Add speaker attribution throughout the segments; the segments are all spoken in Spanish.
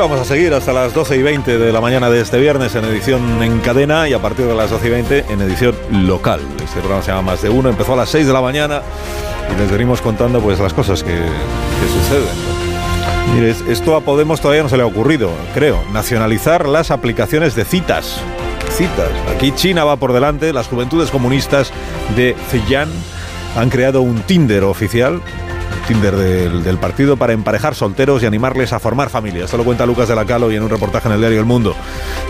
Speaker 1: vamos a seguir hasta las 12 y 20 de la mañana de este viernes en edición en cadena y a partir de las 12 y 20 en edición local. Este programa se llama Más de Uno, empezó a las 6 de la mañana y les venimos contando pues las cosas que, que suceden. Mire, esto a Podemos todavía no se le ha ocurrido, creo, nacionalizar las aplicaciones de citas. Citas. Aquí China va por delante, las juventudes comunistas de Zhejiang han creado un Tinder oficial Tinder del, partido para emparejar solteros y animarles a formar familia. Esto lo cuenta Lucas de la Calo y en un reportaje en el diario El Mundo.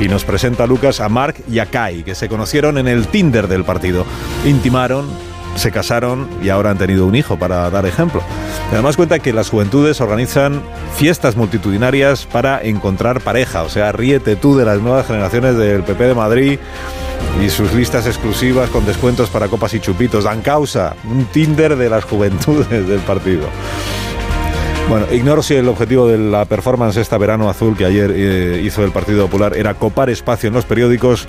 Speaker 1: Y nos presenta Lucas a Mark y a Kai, que se conocieron en el Tinder del partido. Intimaron, se casaron y ahora han tenido un hijo para dar ejemplo. Además cuenta que las juventudes organizan fiestas multitudinarias para encontrar pareja, o sea, ríete tú de las nuevas generaciones del PP de Madrid y sus listas exclusivas con descuentos para copas y chupitos. Dan causa, un Tinder de las juventudes del partido. Bueno, ignoro si el objetivo de la performance esta verano azul que ayer eh, hizo el Partido Popular era copar espacio en los periódicos,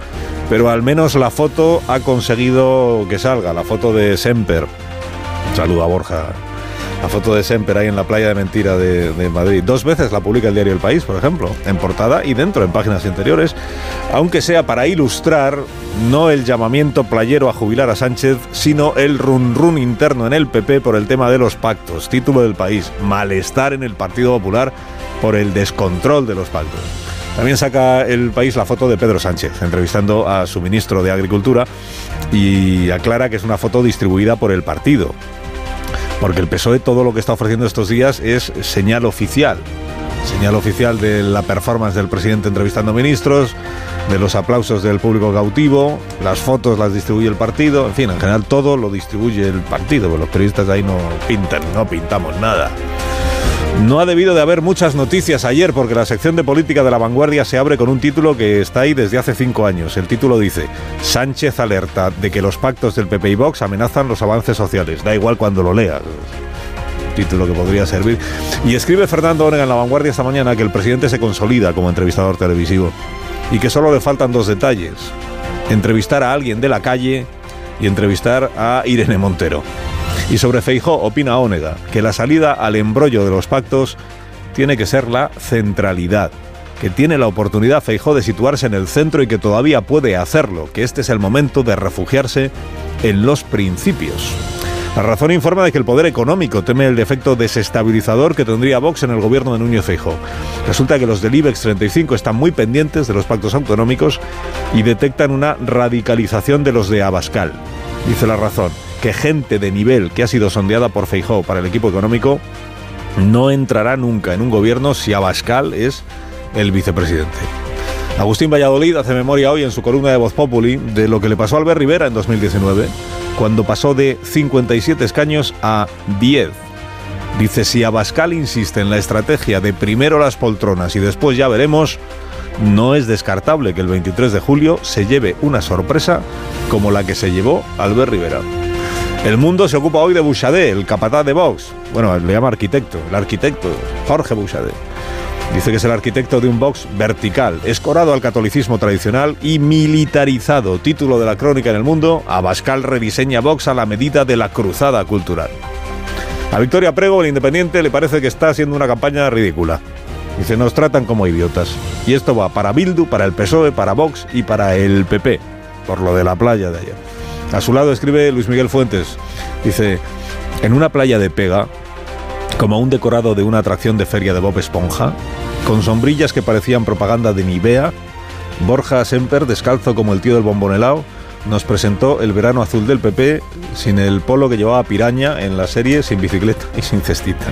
Speaker 1: pero al menos la foto ha conseguido que salga, la foto de Semper. Saludo a Borja la foto de Semper ahí en la playa de Mentira de, Madrid. Dos veces la publica el diario El País, por ejemplo, en portada y dentro, en páginas interiores, aunque sea para ilustrar no el llamamiento playero a jubilar a Sánchez, sino el run run interno en el PP por el tema de los pactos. Título del País, malestar en el Partido Popular por el descontrol de los pactos. También saca el país la foto de Pedro Sánchez, entrevistando a su ministro de Agricultura y aclara que es una foto distribuida por el partido porque el PSOE todo lo que está ofreciendo estos días es señal oficial. Señal oficial de la performance del presidente entrevistando ministros, de los aplausos del público cautivo, las fotos las distribuye el partido, en fin, en general todo lo distribuye el partido, porque los periodistas ahí no pintan, no pintamos nada. No ha debido de haber muchas noticias ayer porque la sección de política de la vanguardia se abre con un título que está ahí desde hace cinco años. El título dice, Sánchez alerta de que los pactos del PP y Vox amenazan los avances sociales. Da igual cuando lo leas título que podría servir. Y escribe Fernando Onega en La Vanguardia esta mañana que el presidente se consolida como entrevistador televisivo y que solo le faltan dos detalles. Entrevistar a alguien de la calle y entrevistar a Irene Montero. Y sobre Feijó opina Ónega que la salida al embrollo de los pactos tiene que ser la centralidad, que tiene la oportunidad Feijó de situarse en el centro y que todavía puede hacerlo, que este es el momento de refugiarse en los principios. La razón informa de que el poder económico teme el defecto desestabilizador que tendría Vox en el gobierno de Núñez Feijó. Resulta que los del IBEX 35 están muy pendientes de los pactos autonómicos y detectan una radicalización de los de Abascal. Dice la razón que gente de nivel que ha sido sondeada por Feijóo para el equipo económico no entrará nunca en un gobierno si Abascal es el vicepresidente. Agustín Valladolid hace memoria hoy en su columna de Voz Populi de lo que le pasó a Albert Rivera en 2019, cuando pasó de 57 escaños a 10. Dice, si Abascal insiste en la estrategia de primero las poltronas y después ya veremos, no es descartable que el 23 de julio se lleve una sorpresa como la que se llevó Albert Rivera. El mundo se ocupa hoy de Bouchardet, el capataz de Vox. Bueno, le llama arquitecto, el arquitecto, Jorge Bouchardet. Dice que es el arquitecto de un Vox vertical, escorado al catolicismo tradicional y militarizado. Título de la crónica en el mundo, Abascal rediseña Vox a la medida de la cruzada cultural. A Victoria Prego, el independiente, le parece que está haciendo una campaña ridícula. Dice, nos tratan como idiotas. Y esto va para Bildu, para el PSOE, para Vox y para el PP, por lo de la playa de ayer. A su lado escribe Luis Miguel Fuentes. Dice, en una playa de pega, como un decorado de una atracción de feria de Bob Esponja, con sombrillas que parecían propaganda de Nivea, Borja Semper, descalzo como el tío del bombonelao, nos presentó el verano azul del PP sin el polo que llevaba Piraña en la serie, sin bicicleta y sin cestita.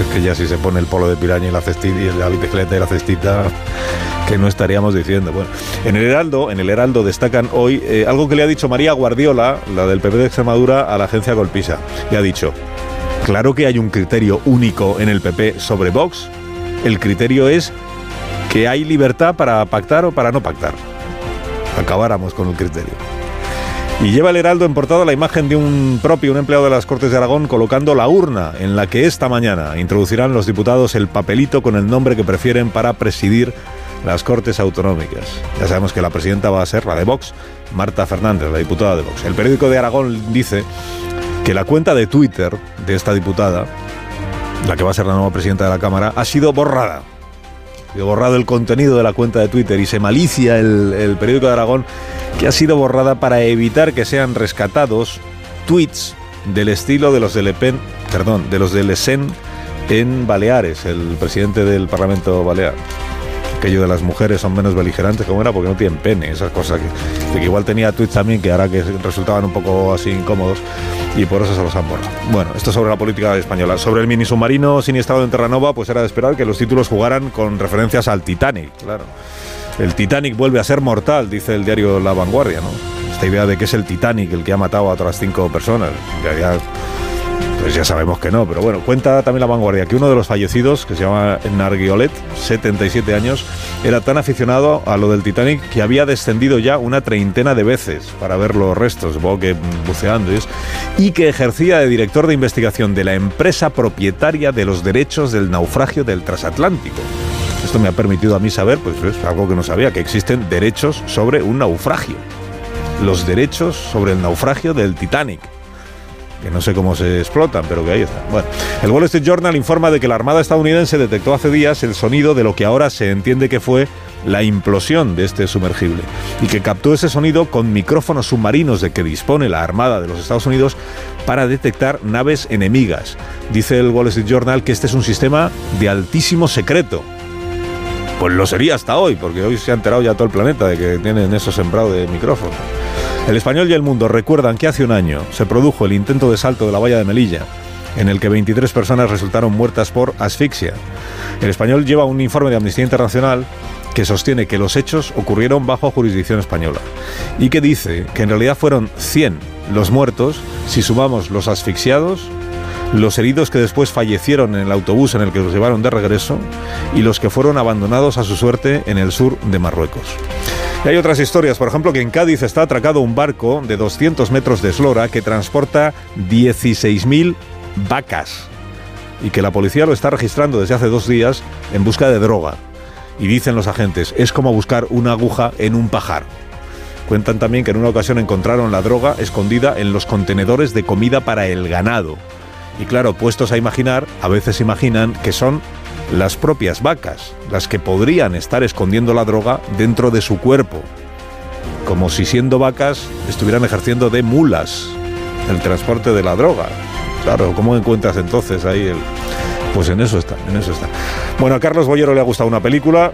Speaker 1: Es que ya si se pone el polo de Piraña y la, cestita, y la bicicleta y la cestita que no estaríamos diciendo. Bueno, en el Heraldo, en el Heraldo destacan hoy eh, algo que le ha dicho María Guardiola, la del PP de Extremadura, a la agencia Golpisa. Le ha dicho, claro que hay un criterio único en el PP sobre Vox. El criterio es que hay libertad para pactar o para no pactar. Acabáramos con el criterio. Y lleva el Heraldo en portada la imagen de un propio, un empleado de las Cortes de Aragón, colocando la urna en la que esta mañana introducirán los diputados el papelito con el nombre que prefieren para presidir las Cortes Autonómicas. Ya sabemos que la presidenta va a ser la de Vox, Marta Fernández, la diputada de Vox. El periódico de Aragón dice que la cuenta de Twitter de esta diputada la que va a ser la nueva presidenta de la Cámara, ha sido borrada. Sido borrado el contenido de la cuenta de Twitter y se malicia el, periódico de Aragón que ha sido borrada para evitar que sean rescatados tweets del estilo de los de Le Pen, perdón, de los de Le Sen en Baleares, el presidente del Parlamento Balear aquello de las mujeres son menos beligerantes, como era, porque no tienen pene, esas cosas que, que igual tenía tweets también que ahora que resultaban un poco así incómodos y por eso se los han borrado. Bueno, esto sobre la política española. Sobre el mini submarino siniestrado en Terranova, pues era de esperar que los títulos jugaran con referencias al Titanic, claro. El Titanic vuelve a ser mortal, dice el diario La Vanguardia, ¿no? Esta idea de que es el Titanic el que ha matado a otras cinco personas. Pues ya sabemos que no, pero bueno, cuenta también la vanguardia que uno de los fallecidos, que se llama Narguiolet, 77 años, era tan aficionado a lo del Titanic que había descendido ya una treintena de veces para ver los restos, supongo buceando y que ejercía de director de investigación de la empresa propietaria de los derechos del naufragio del transatlántico. Esto me ha permitido a mí saber, pues es algo que no sabía, que existen derechos sobre un naufragio. Los derechos sobre el naufragio del Titanic que no sé cómo se explotan, pero que ahí están. Bueno, el Wall Street Journal informa de que la Armada estadounidense detectó hace días el sonido de lo que ahora se entiende que fue la implosión de este sumergible y que captó ese sonido con micrófonos submarinos de que dispone la Armada de los Estados Unidos para detectar naves enemigas. Dice el Wall Street Journal que este es un sistema de altísimo secreto. Pues lo sería hasta hoy, porque hoy se ha enterado ya todo el planeta de que tienen eso sembrado de micrófonos. El español y el mundo recuerdan que hace un año se produjo el intento de salto de la valla de Melilla, en el que 23 personas resultaron muertas por asfixia. El español lleva un informe de Amnistía Internacional que sostiene que los hechos ocurrieron bajo jurisdicción española y que dice que en realidad fueron 100 los muertos si sumamos los asfixiados, los heridos que después fallecieron en el autobús en el que los llevaron de regreso y los que fueron abandonados a su suerte en el sur de Marruecos. Hay otras historias, por ejemplo, que en Cádiz está atracado un barco de 200 metros de eslora que transporta 16.000 vacas y que la policía lo está registrando desde hace dos días en busca de droga. Y dicen los agentes, es como buscar una aguja en un pajar. Cuentan también que en una ocasión encontraron la droga escondida en los contenedores de comida para el ganado. Y claro, puestos a imaginar, a veces imaginan que son las propias vacas, las que podrían estar escondiendo la droga dentro de su cuerpo, como si siendo vacas estuvieran ejerciendo de mulas el transporte de la droga. Claro, ¿cómo encuentras entonces ahí el...? Pues en eso está, en eso está. Bueno, a Carlos Boyero le ha gustado una película,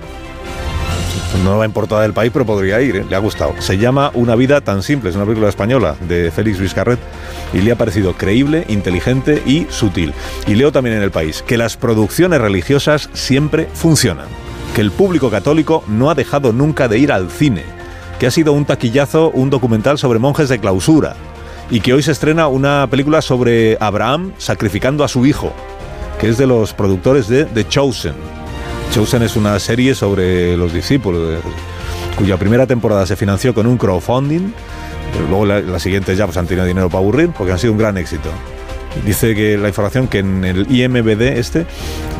Speaker 1: no va en portada del país, pero podría ir, ¿eh? le ha gustado. Se llama Una vida tan simple, es una película española de Félix Luis Carret y le ha parecido creíble, inteligente y sutil. Y leo también en el país que las producciones religiosas siempre funcionan, que el público católico no ha dejado nunca de ir al cine, que ha sido un taquillazo un documental sobre monjes de clausura y que hoy se estrena una película sobre Abraham sacrificando a su hijo, que es de los productores de The Chosen Chosen es una serie sobre los discípulos, cuya primera temporada se financió con un crowdfunding. Luego las la siguientes ya pues, han tenido dinero para aburrir porque han sido un gran éxito. Dice que la información que en el IMBD este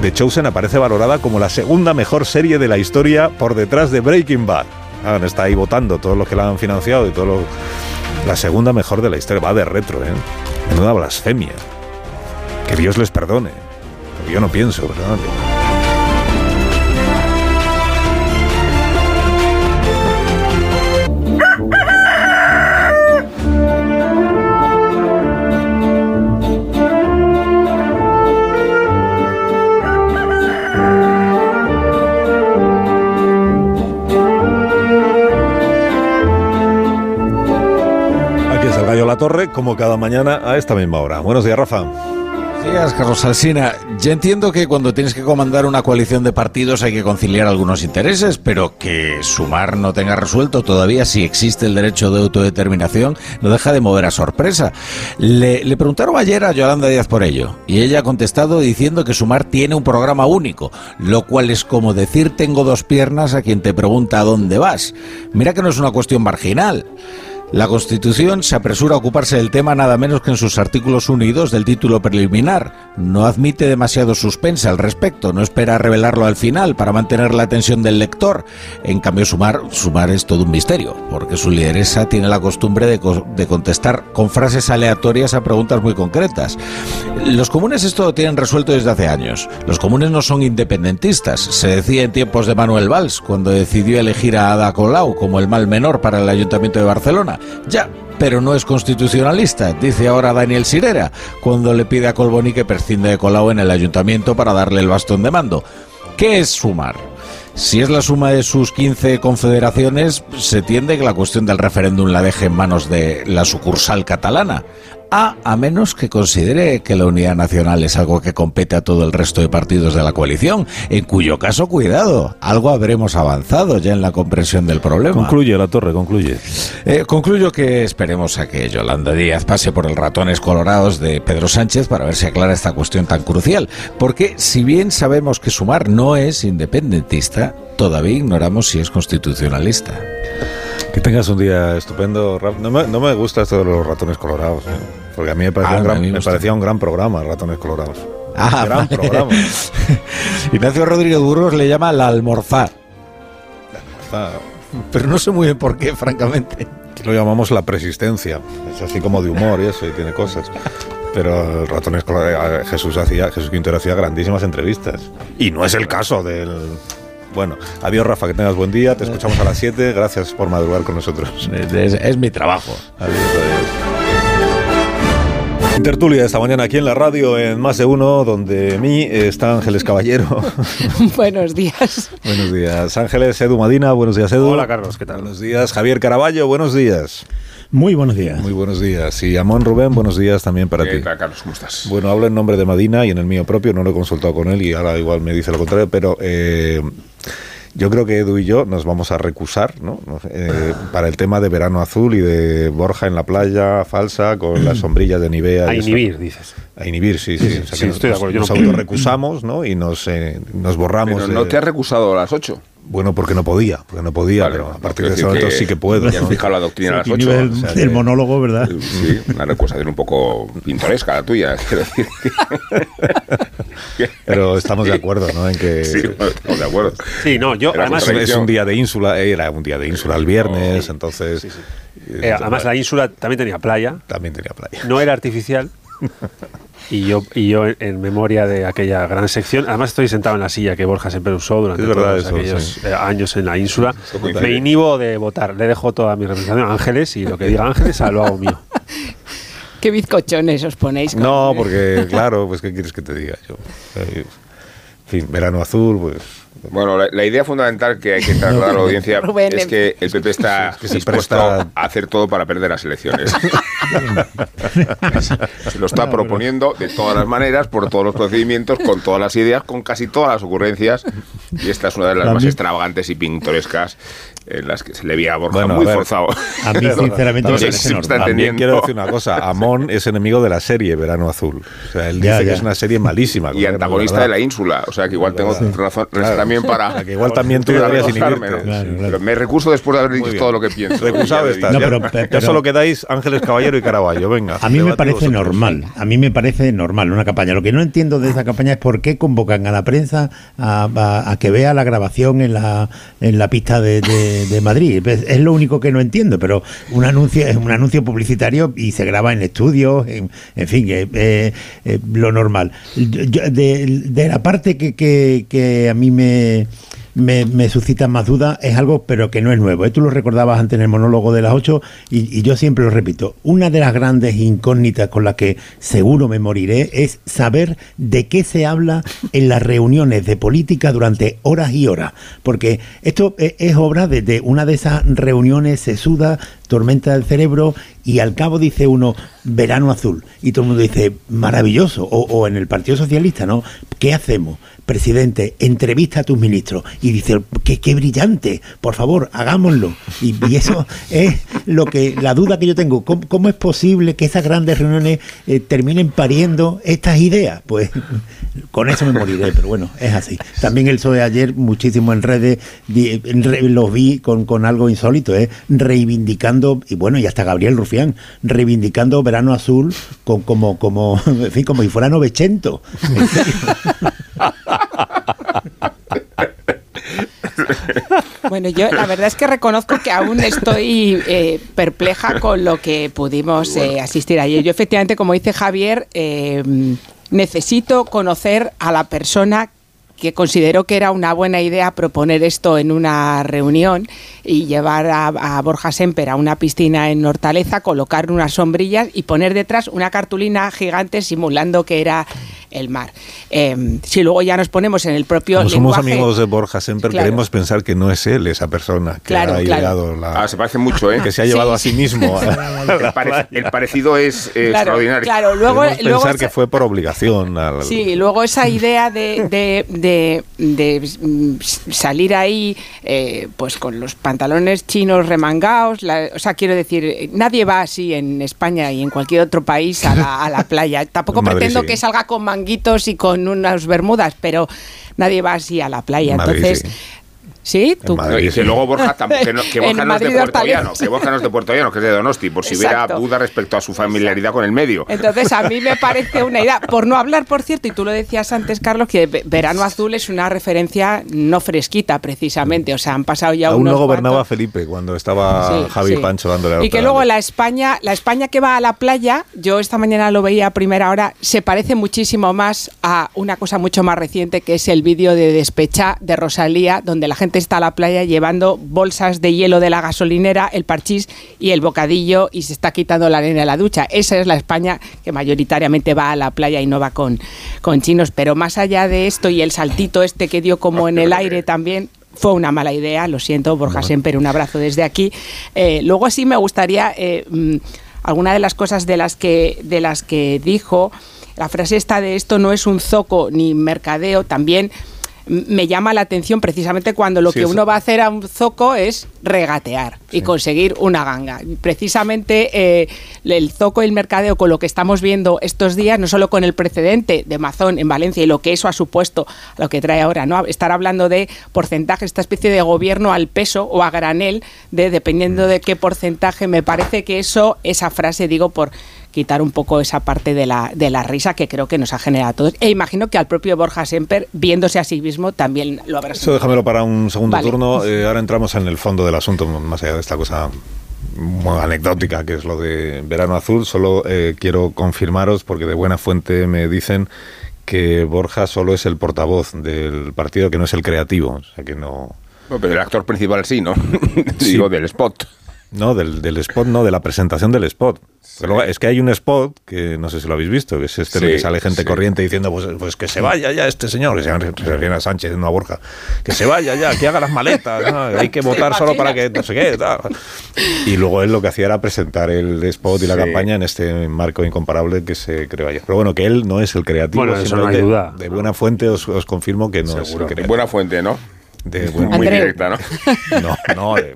Speaker 1: de Chosen aparece valorada como la segunda mejor serie de la historia por detrás de Breaking Bad. Ah, está ahí votando todos los que la han financiado y todo La segunda mejor de la historia. Va de retro, ¿eh? Menuda blasfemia. Que Dios les perdone. Yo no pienso, ¿verdad? Torre, como cada mañana a esta misma hora. Buenos días, Rafa.
Speaker 2: Buenos días, Carlos Alsina. Ya entiendo que cuando tienes que comandar una coalición de partidos hay que conciliar algunos intereses, pero que Sumar no tenga resuelto todavía si existe el derecho de autodeterminación no deja de mover a sorpresa. Le, le preguntaron ayer a Yolanda Díaz por ello y ella ha contestado diciendo que Sumar tiene un programa único, lo cual es como decir tengo dos piernas a quien te pregunta a dónde vas. Mira que no es una cuestión marginal. La Constitución se apresura a ocuparse del tema nada menos que en sus artículos unidos del título preliminar. No admite demasiado suspense al respecto, no espera revelarlo al final para mantener la atención del lector. En cambio, Sumar, Sumar es todo un misterio, porque su lideresa tiene la costumbre de, de contestar con frases aleatorias a preguntas muy concretas. Los comunes esto lo tienen resuelto desde hace años. Los comunes no son independentistas. Se decía en tiempos de Manuel Valls, cuando decidió elegir a Ada Colau como el mal menor para el Ayuntamiento de Barcelona. Ya, pero no es constitucionalista, dice ahora Daniel Sirera, cuando le pide a Colboni que prescinde de Colau en el ayuntamiento para darle el bastón de mando. ¿Qué es sumar? Si es la suma de sus 15 confederaciones, se tiende que la cuestión del referéndum la deje en manos de la sucursal catalana. A, a menos que considere que la unidad nacional es algo que compete a todo el resto de partidos de la coalición, en cuyo caso, cuidado, algo habremos avanzado ya en la comprensión del problema.
Speaker 1: Concluye la torre, concluye.
Speaker 2: Eh, concluyo que esperemos a que Yolanda Díaz pase por el ratones colorados de Pedro Sánchez para ver si aclara esta cuestión tan crucial, porque si bien sabemos que Sumar no es independentista, todavía ignoramos si es constitucionalista.
Speaker 1: Que tengas un día estupendo. No me, no me gusta esto de los ratones colorados, ¿eh? porque a mí me parecía, ah, un, gran, me parecía un gran programa, Ratones Colorados.
Speaker 2: Ah, gran programa. Ignacio Rodríguez Burgos le llama la almorzar. La almorzar. Pero no sé muy bien por qué, francamente.
Speaker 1: Lo llamamos la persistencia. Es así como de humor y eso, y tiene cosas. Pero Ratones Colorados, Jesús hacía, Jesús Quintero hacía grandísimas entrevistas. Y no es el caso del bueno, adiós Rafa, que tengas buen día. Te escuchamos a las 7. Gracias por madrugar con nosotros.
Speaker 2: Es, mi trabajo.
Speaker 1: Adiós, adiós. Tertulia esta mañana aquí en la radio en Más de Uno, donde mí está Ángeles Caballero.
Speaker 3: buenos días.
Speaker 1: buenos días. Ángeles, Edu Madina, buenos días Edu.
Speaker 4: Hola Carlos, ¿qué tal?
Speaker 1: Buenos días. Javier Caraballo, buenos días.
Speaker 5: Muy buenos días.
Speaker 1: Muy buenos días. Y Amón Rubén, buenos días también para ti.
Speaker 4: Carlos, ¿cómo estás?
Speaker 1: Bueno, hablo en nombre de Madina y en el mío propio, no lo he consultado con él y ahora igual me dice lo contrario, pero... Eh, yo creo que Edu y yo nos vamos a recusar ¿no? Eh, para el tema de verano azul y de Borja en la playa falsa con las sombrillas de Nivea.
Speaker 4: A inhibir, dices.
Speaker 1: A inhibir, sí, sí.
Speaker 4: sí, estoy de acuerdo.
Speaker 1: Nos, autorrecusamos ¿no? y nos, eh, nos borramos.
Speaker 4: Pero no te has recusado a las 8.
Speaker 1: Bueno, porque no podía, porque no podía, pero a partir de ese momento sí que puedo.
Speaker 4: Ya has fijado la doctrina a las 8.
Speaker 5: El, monólogo, ¿verdad?
Speaker 4: Sí, una recusación un poco pintoresca la tuya, quiero decir.
Speaker 1: pero estamos de acuerdo, ¿no? En que
Speaker 4: sí, estamos de acuerdo.
Speaker 1: Sí, no, yo además es un día de ínsula, era un día de ínsula el viernes, entonces.
Speaker 4: Eh, además la ínsula también tenía playa.
Speaker 1: También tenía playa.
Speaker 4: No era artificial. Y yo, y yo en, memoria de aquella gran sección, además estoy sentado en la silla que Borja siempre usó durante todos aquellos eh, años en la ínsula, me inhibo de votar, le dejo toda mi representación a Ángeles y lo que diga Ángeles lo hago mío.
Speaker 3: Qué bizcochones os ponéis.
Speaker 1: No, porque claro, pues qué quieres que te diga yo. Eh, en fin, verano azul, pues
Speaker 4: bueno, la, idea fundamental que hay que trasladar a la audiencia es que el PP está dispuesto a hacer todo para perder las elecciones. Se lo está proponiendo de todas las maneras, por todos los procedimientos, con todas las ideas, con casi todas las ocurrencias. Y esta es una de las más extravagantes y pintorescas en las que se le veía a Borja muy forzado.
Speaker 5: A mí, sinceramente,
Speaker 1: También quiero decir una cosa. Amón es enemigo de la serie Verano Azul. O sea, él dice que es una serie malísima.
Speaker 4: Y antagonista de la ínsula. O sea, que igual tengo razón también para...
Speaker 1: que igual también tú deberías inhibirte.
Speaker 4: Pero me recuso después de haber dicho todo lo que pienso.
Speaker 1: Recusado estás. ya, solo quedáis Ángeles Caballero y Caraballo. Venga.
Speaker 5: A mí me parece normal. A mí me parece normal una campaña. Lo que no entiendo de esa campaña es por qué convocan a la prensa a, que vea la grabación en la, en la pista de de, Madrid. Es lo único que no entiendo, pero un anuncio un anuncio publicitario y se graba en estudios, en, en fin, eh, eh, lo normal. de, la parte que, que a mí me me, suscita más dudas, es algo pero que no es nuevo. ¿eh? Tú lo recordabas antes en el monólogo de las 8 y, yo siempre lo repito. Una de las grandes incógnitas con las que seguro me moriré es saber de qué se habla en las reuniones de política durante horas y horas. Porque esto es, es obra de, una de esas reuniones sesudas, tormenta del cerebro, y al cabo dice uno verano azul. Y todo el mundo dice maravilloso. O en el Partido Socialista, ¿no? ¿Qué hacemos? Presidente, entrevista a tus ministros. Y dice, qué, qué brillante, por favor, hagámoslo. Y, eso es lo que, la duda que yo tengo. ¿Cómo, es posible que esas grandes reuniones eh, terminen pariendo estas ideas? Pues con eso me moriré, pero bueno, es así. También el PSOE ayer, muchísimo en redes, los vi con, con algo insólito, ¿eh? reivindicando, y bueno, y hasta Gabriel Rufián, reivindicando Verano Azul con, como, como, en fin, como si fuera Novecento.
Speaker 3: Bueno, yo la verdad es que reconozco que aún estoy eh, perpleja con lo que pudimos eh, asistir ayer. Yo efectivamente, como dice Javier, eh, necesito conocer a la persona que consideró que era una buena idea proponer esto en una reunión y llevar a, Borja Semper a una piscina en Hortaleza, colocar unas sombrillas y poner detrás una cartulina gigante simulando que era el mar. Em, si luego ya nos ponemos en el propio
Speaker 1: Como somos amigos de Borja Semper, queremos pensar que no es él esa persona que ha
Speaker 6: claro. la... Ah, se parece mucho, ¿eh?
Speaker 1: Que se ha llevado a sí mismo.
Speaker 6: el, parecido es extraordinario.
Speaker 3: Claro, luego...
Speaker 1: pensar que fue por obligación.
Speaker 3: Sí, luego esa idea de, de, mm, salir ahí eh, pues con los pantalones chinos remangados, o sea, quiero decir, nadie va así en España y en cualquier otro país a la, a la playa. Tampoco pretendo que salga con manguitos y con unas bermudas, pero nadie va así a la playa. Entonces, Sí,
Speaker 6: tú. y que luego Borja, tampoco, que, no, que Borja no es de Puerto Llano, que Borja no es de Puerto Llano, que es de Donosti, por si hubiera duda respecto a su familiaridad con el medio.
Speaker 3: Entonces, a mí me parece una idea, por no hablar, por cierto, y tú lo decías antes, Carlos, que Verano Azul es una referencia no fresquita, precisamente, o sea, han pasado ya
Speaker 1: Aún
Speaker 3: unos
Speaker 1: no gobernaba Felipe cuando estaba Javi Pancho dándole
Speaker 3: a Y que luego la España, la España que va a la playa, yo esta mañana lo veía a primera hora, se parece muchísimo más a una cosa mucho más reciente, que es el vídeo de Despecha de Rosalía, donde la gente está a la playa llevando bolsas de hielo de la gasolinera, el parchís y el bocadillo y se está quitando la arena de la ducha. Esa es la España que mayoritariamente va a la playa y no va con, con chinos. Pero más allá de esto y el saltito este que dio como en el aire también, fue una mala idea, lo siento, Borja Semper, un abrazo desde aquí. Eh, luego sí me gustaría eh, mm, alguna de las cosas de las que, de las que dijo, la frase esta de esto no es un zoco ni mercadeo, también me llama la atención precisamente cuando lo que uno va a hacer a un zoco es regatear y conseguir una ganga. Precisamente eh, el zoco y el mercadeo con lo que estamos viendo estos días, no solo con el precedente de Mazón en Valencia y lo que eso ha supuesto, lo que trae ahora, ¿no? Estar hablando de porcentaje, esta especie de gobierno al peso o a granel, de dependiendo de qué porcentaje, me parece que eso, esa frase, digo, por quitar un poco esa parte de la, de la risa que creo que nos ha generado a todos. E imagino que al propio Borja Semper, viéndose a sí mismo, también lo habrá
Speaker 1: Eso déjamelo para un segundo turno. Eh, ahora entramos en el fondo del asunto, más allá de esta cosa muy anecdótica que es lo de Verano Azul. Solo eh, quiero confirmaros, porque de buena fuente me dicen que Borja solo es el portavoz del partido, que no es el creativo. O sea que no.
Speaker 6: pero el actor principal sí, ¿no? Digo, del spot.
Speaker 1: No, del, del spot, no, de la presentación del spot. Pero es que hay un spot que no sé si lo habéis visto, que es este que sale gente corriente diciendo pues, pues, que se vaya ya este señor, que se llama Sánchez en una Borja, que se vaya ya, que haga las maletas, hay que votar solo para que no sé qué. Y luego él lo que hacía era presentar el spot y la campaña en este marco incomparable que se creó ayer. Pero bueno, que él no es el creativo,
Speaker 4: bueno, eso no hay duda.
Speaker 1: de buena fuente os, os confirmo que no es el creativo.
Speaker 6: De buena fuente, ¿no?
Speaker 1: De,
Speaker 6: muy directa, ¿no?
Speaker 1: No, no.
Speaker 6: De,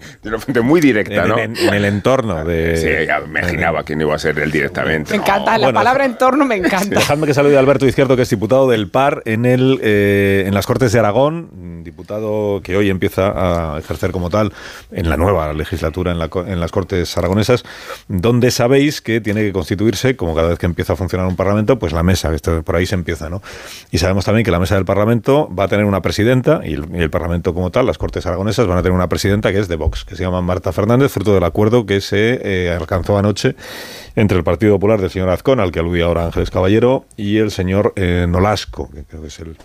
Speaker 6: de muy directa, ¿no?
Speaker 1: En, en, el entorno de...
Speaker 6: Sí, ya me imaginaba quién iba a ser él directamente.
Speaker 3: Me encanta, la palabra entorno me encanta.
Speaker 1: dejadme que salude a Alberto Izquierdo, que es diputado del PAR en, el, eh, en las Cortes de Aragón, diputado que hoy empieza a ejercer como tal en la nueva legislatura en, la, en las Cortes aragonesas, donde sabéis que tiene que constituirse, como cada vez que empieza a funcionar un Parlamento, pues la mesa, esto, por ahí se empieza, ¿no? Y sabemos también que la mesa del Parlamento va a tener una presidenta y el, y el Parlamento como tal, las Cortes aragonesas, van a tener una presidenta que es de Vox, que se llama Marta Fernández, fruto del acuerdo que se eh, alcanzó anoche entre el Partido Popular del señor Azcón, al que aludía ahora Ángeles Caballero, y el señor eh, Nolasco, que creo que es el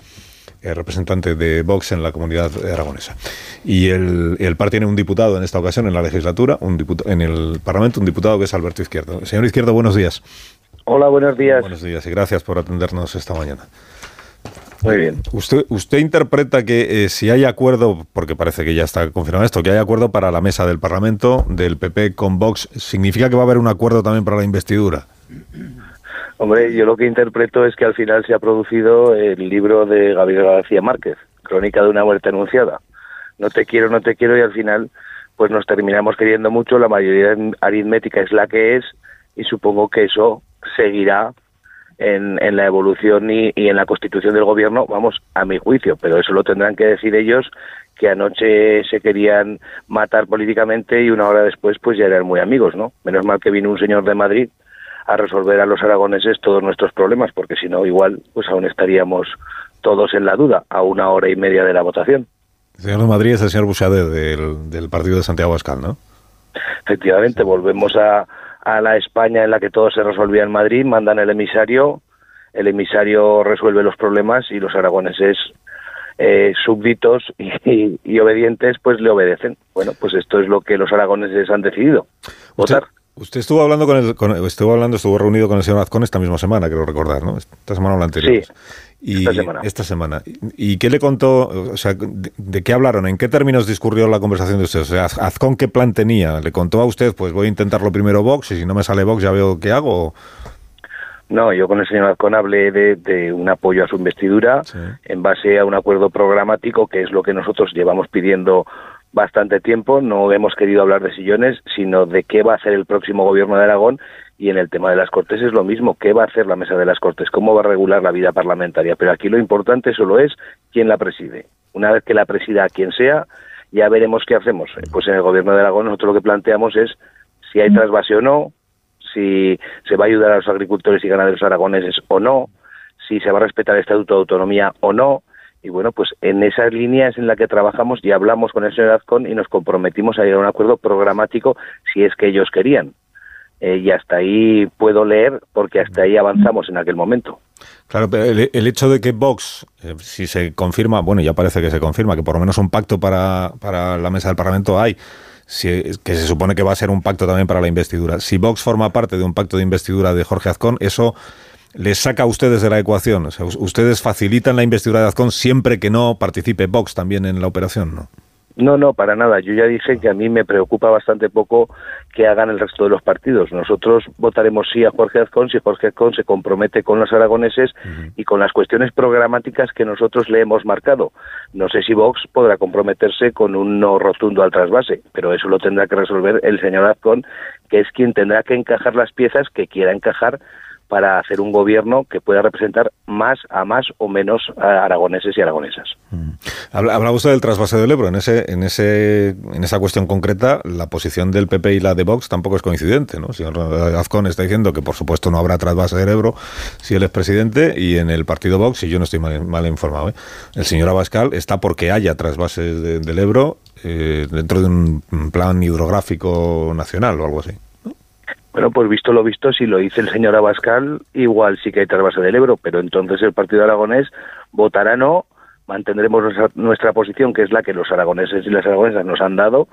Speaker 1: eh, representante de Vox en la comunidad aragonesa. Y el, el PAR tiene un diputado en esta ocasión en la legislatura, un diputado, en el Parlamento, un diputado que es Alberto Izquierdo. Señor Izquierdo, buenos días.
Speaker 7: Hola, buenos días.
Speaker 1: Buenos días y gracias por atendernos esta mañana.
Speaker 7: Muy bien.
Speaker 1: Usted, usted interpreta que eh, si hay acuerdo, porque parece que ya está confirmado esto, que hay acuerdo para la mesa del Parlamento del PP con Vox, ¿significa que va a haber un acuerdo también para la investidura?
Speaker 7: Hombre, yo lo que interpreto es que al final se ha producido el libro de Gabriel García Márquez, Crónica de una muerte anunciada. No te quiero, no te quiero y al final pues nos terminamos queriendo mucho, la mayoría aritmética es la que es y supongo que eso seguirá en, en la evolución y, y, en la constitución del gobierno, vamos, a mi juicio, pero eso lo tendrán que decir ellos que anoche se querían matar políticamente y una hora después pues ya eran muy amigos, ¿no? Menos mal que vino un señor de Madrid a resolver a los aragoneses todos nuestros problemas, porque si no, igual, pues aún estaríamos todos en la duda a una hora y media de la votación.
Speaker 1: El señor de Madrid es el señor Bouchardet del, partido de Santiago Ascal, ¿no?
Speaker 7: Efectivamente, volvemos a, a la España en la que todo se resolvía en Madrid, mandan el emisario, el emisario resuelve los problemas y los aragoneses eh, súbditos y, obedientes pues le obedecen. Bueno, pues esto es lo que los aragoneses han decidido, votar.
Speaker 1: Usted estuvo hablando con el, estuvo hablando, estuvo reunido con el señor Azcón esta misma semana, creo recordar, ¿no? Esta semana o la anterior.
Speaker 7: Sí.
Speaker 1: Y esta semana. ¿Y qué le contó? O sea, de, qué hablaron? ¿En qué términos discurrió la conversación de usted? O sea, Azcón, ¿qué plan tenía? ¿Le contó a usted, pues voy a intentarlo primero Vox y si no me sale Vox ya veo qué hago?
Speaker 7: No, yo con el señor Azcón hablé de, un apoyo a su investidura en base a un acuerdo programático, que es lo que nosotros llevamos pidiendo bastante tiempo. No hemos querido hablar de sillones, sino de qué va a hacer el próximo gobierno de Aragón. Y en el tema de las Cortes es lo mismo. ¿Qué va a hacer la mesa de las Cortes? ¿Cómo va a regular la vida parlamentaria? Pero aquí lo importante solo es quién la preside. Una vez que la presida a quien sea, ya veremos qué hacemos. Pues en el gobierno de Aragón nosotros lo que planteamos es si hay trasvase o no, si se va a ayudar a los agricultores y ganaderos aragoneses o no, si se va a respetar el Estatuto de Autonomía o no, y bueno, pues en esas líneas en las que trabajamos y hablamos con el señor Azcón y nos comprometimos a llegar a un acuerdo programático si es que ellos querían. Eh, y hasta ahí puedo leer porque hasta ahí avanzamos en aquel momento.
Speaker 1: Claro, pero el, hecho de que Vox, eh, si se confirma, bueno, ya parece que se confirma, que por lo menos un pacto para, para la mesa del Parlamento hay, si, que se supone que va a ser un pacto también para la investidura. Si Vox forma parte de un pacto de investidura de Jorge Azcón, eso les saca a ustedes de la ecuación. ustedes facilitan la investidura de Azcón siempre que no participe Vox también en la operación, ¿no?
Speaker 7: No, no, para nada. Yo ya dije que a mí me preocupa bastante poco que hagan el resto de los partidos. Nosotros votaremos sí a Jorge Azcón si Jorge Azcón se compromete con los aragoneses y con las cuestiones programáticas que nosotros le hemos marcado. No sé si Vox podrá comprometerse con un no rotundo al trasvase, pero eso lo tendrá que resolver el señor Azcón, que es quien tendrá que encajar las piezas que quiera encajar para hacer un gobierno que pueda representar más a más o menos a aragoneses y aragonesas. Mm.
Speaker 1: Habla usted del trasvase del Ebro. En ese, en ese, en esa cuestión concreta, la posición del PP y la de Vox tampoco es coincidente, ¿no? El señor Azcón está diciendo que por supuesto no habrá trasvase del Ebro si él es presidente y en el partido Vox, y yo no estoy mal, informado, ¿eh? el señor Abascal está porque haya trasvases del Ebro eh, dentro de un plan hidrográfico nacional o algo así.
Speaker 7: Bueno, pues visto lo visto, si lo dice el señor Abascal, igual sí que hay trasvase del Ebro, pero entonces el Partido Aragonés votará no, mantendremos nuestra, posición, que es la que los aragoneses y las aragonesas nos han dado,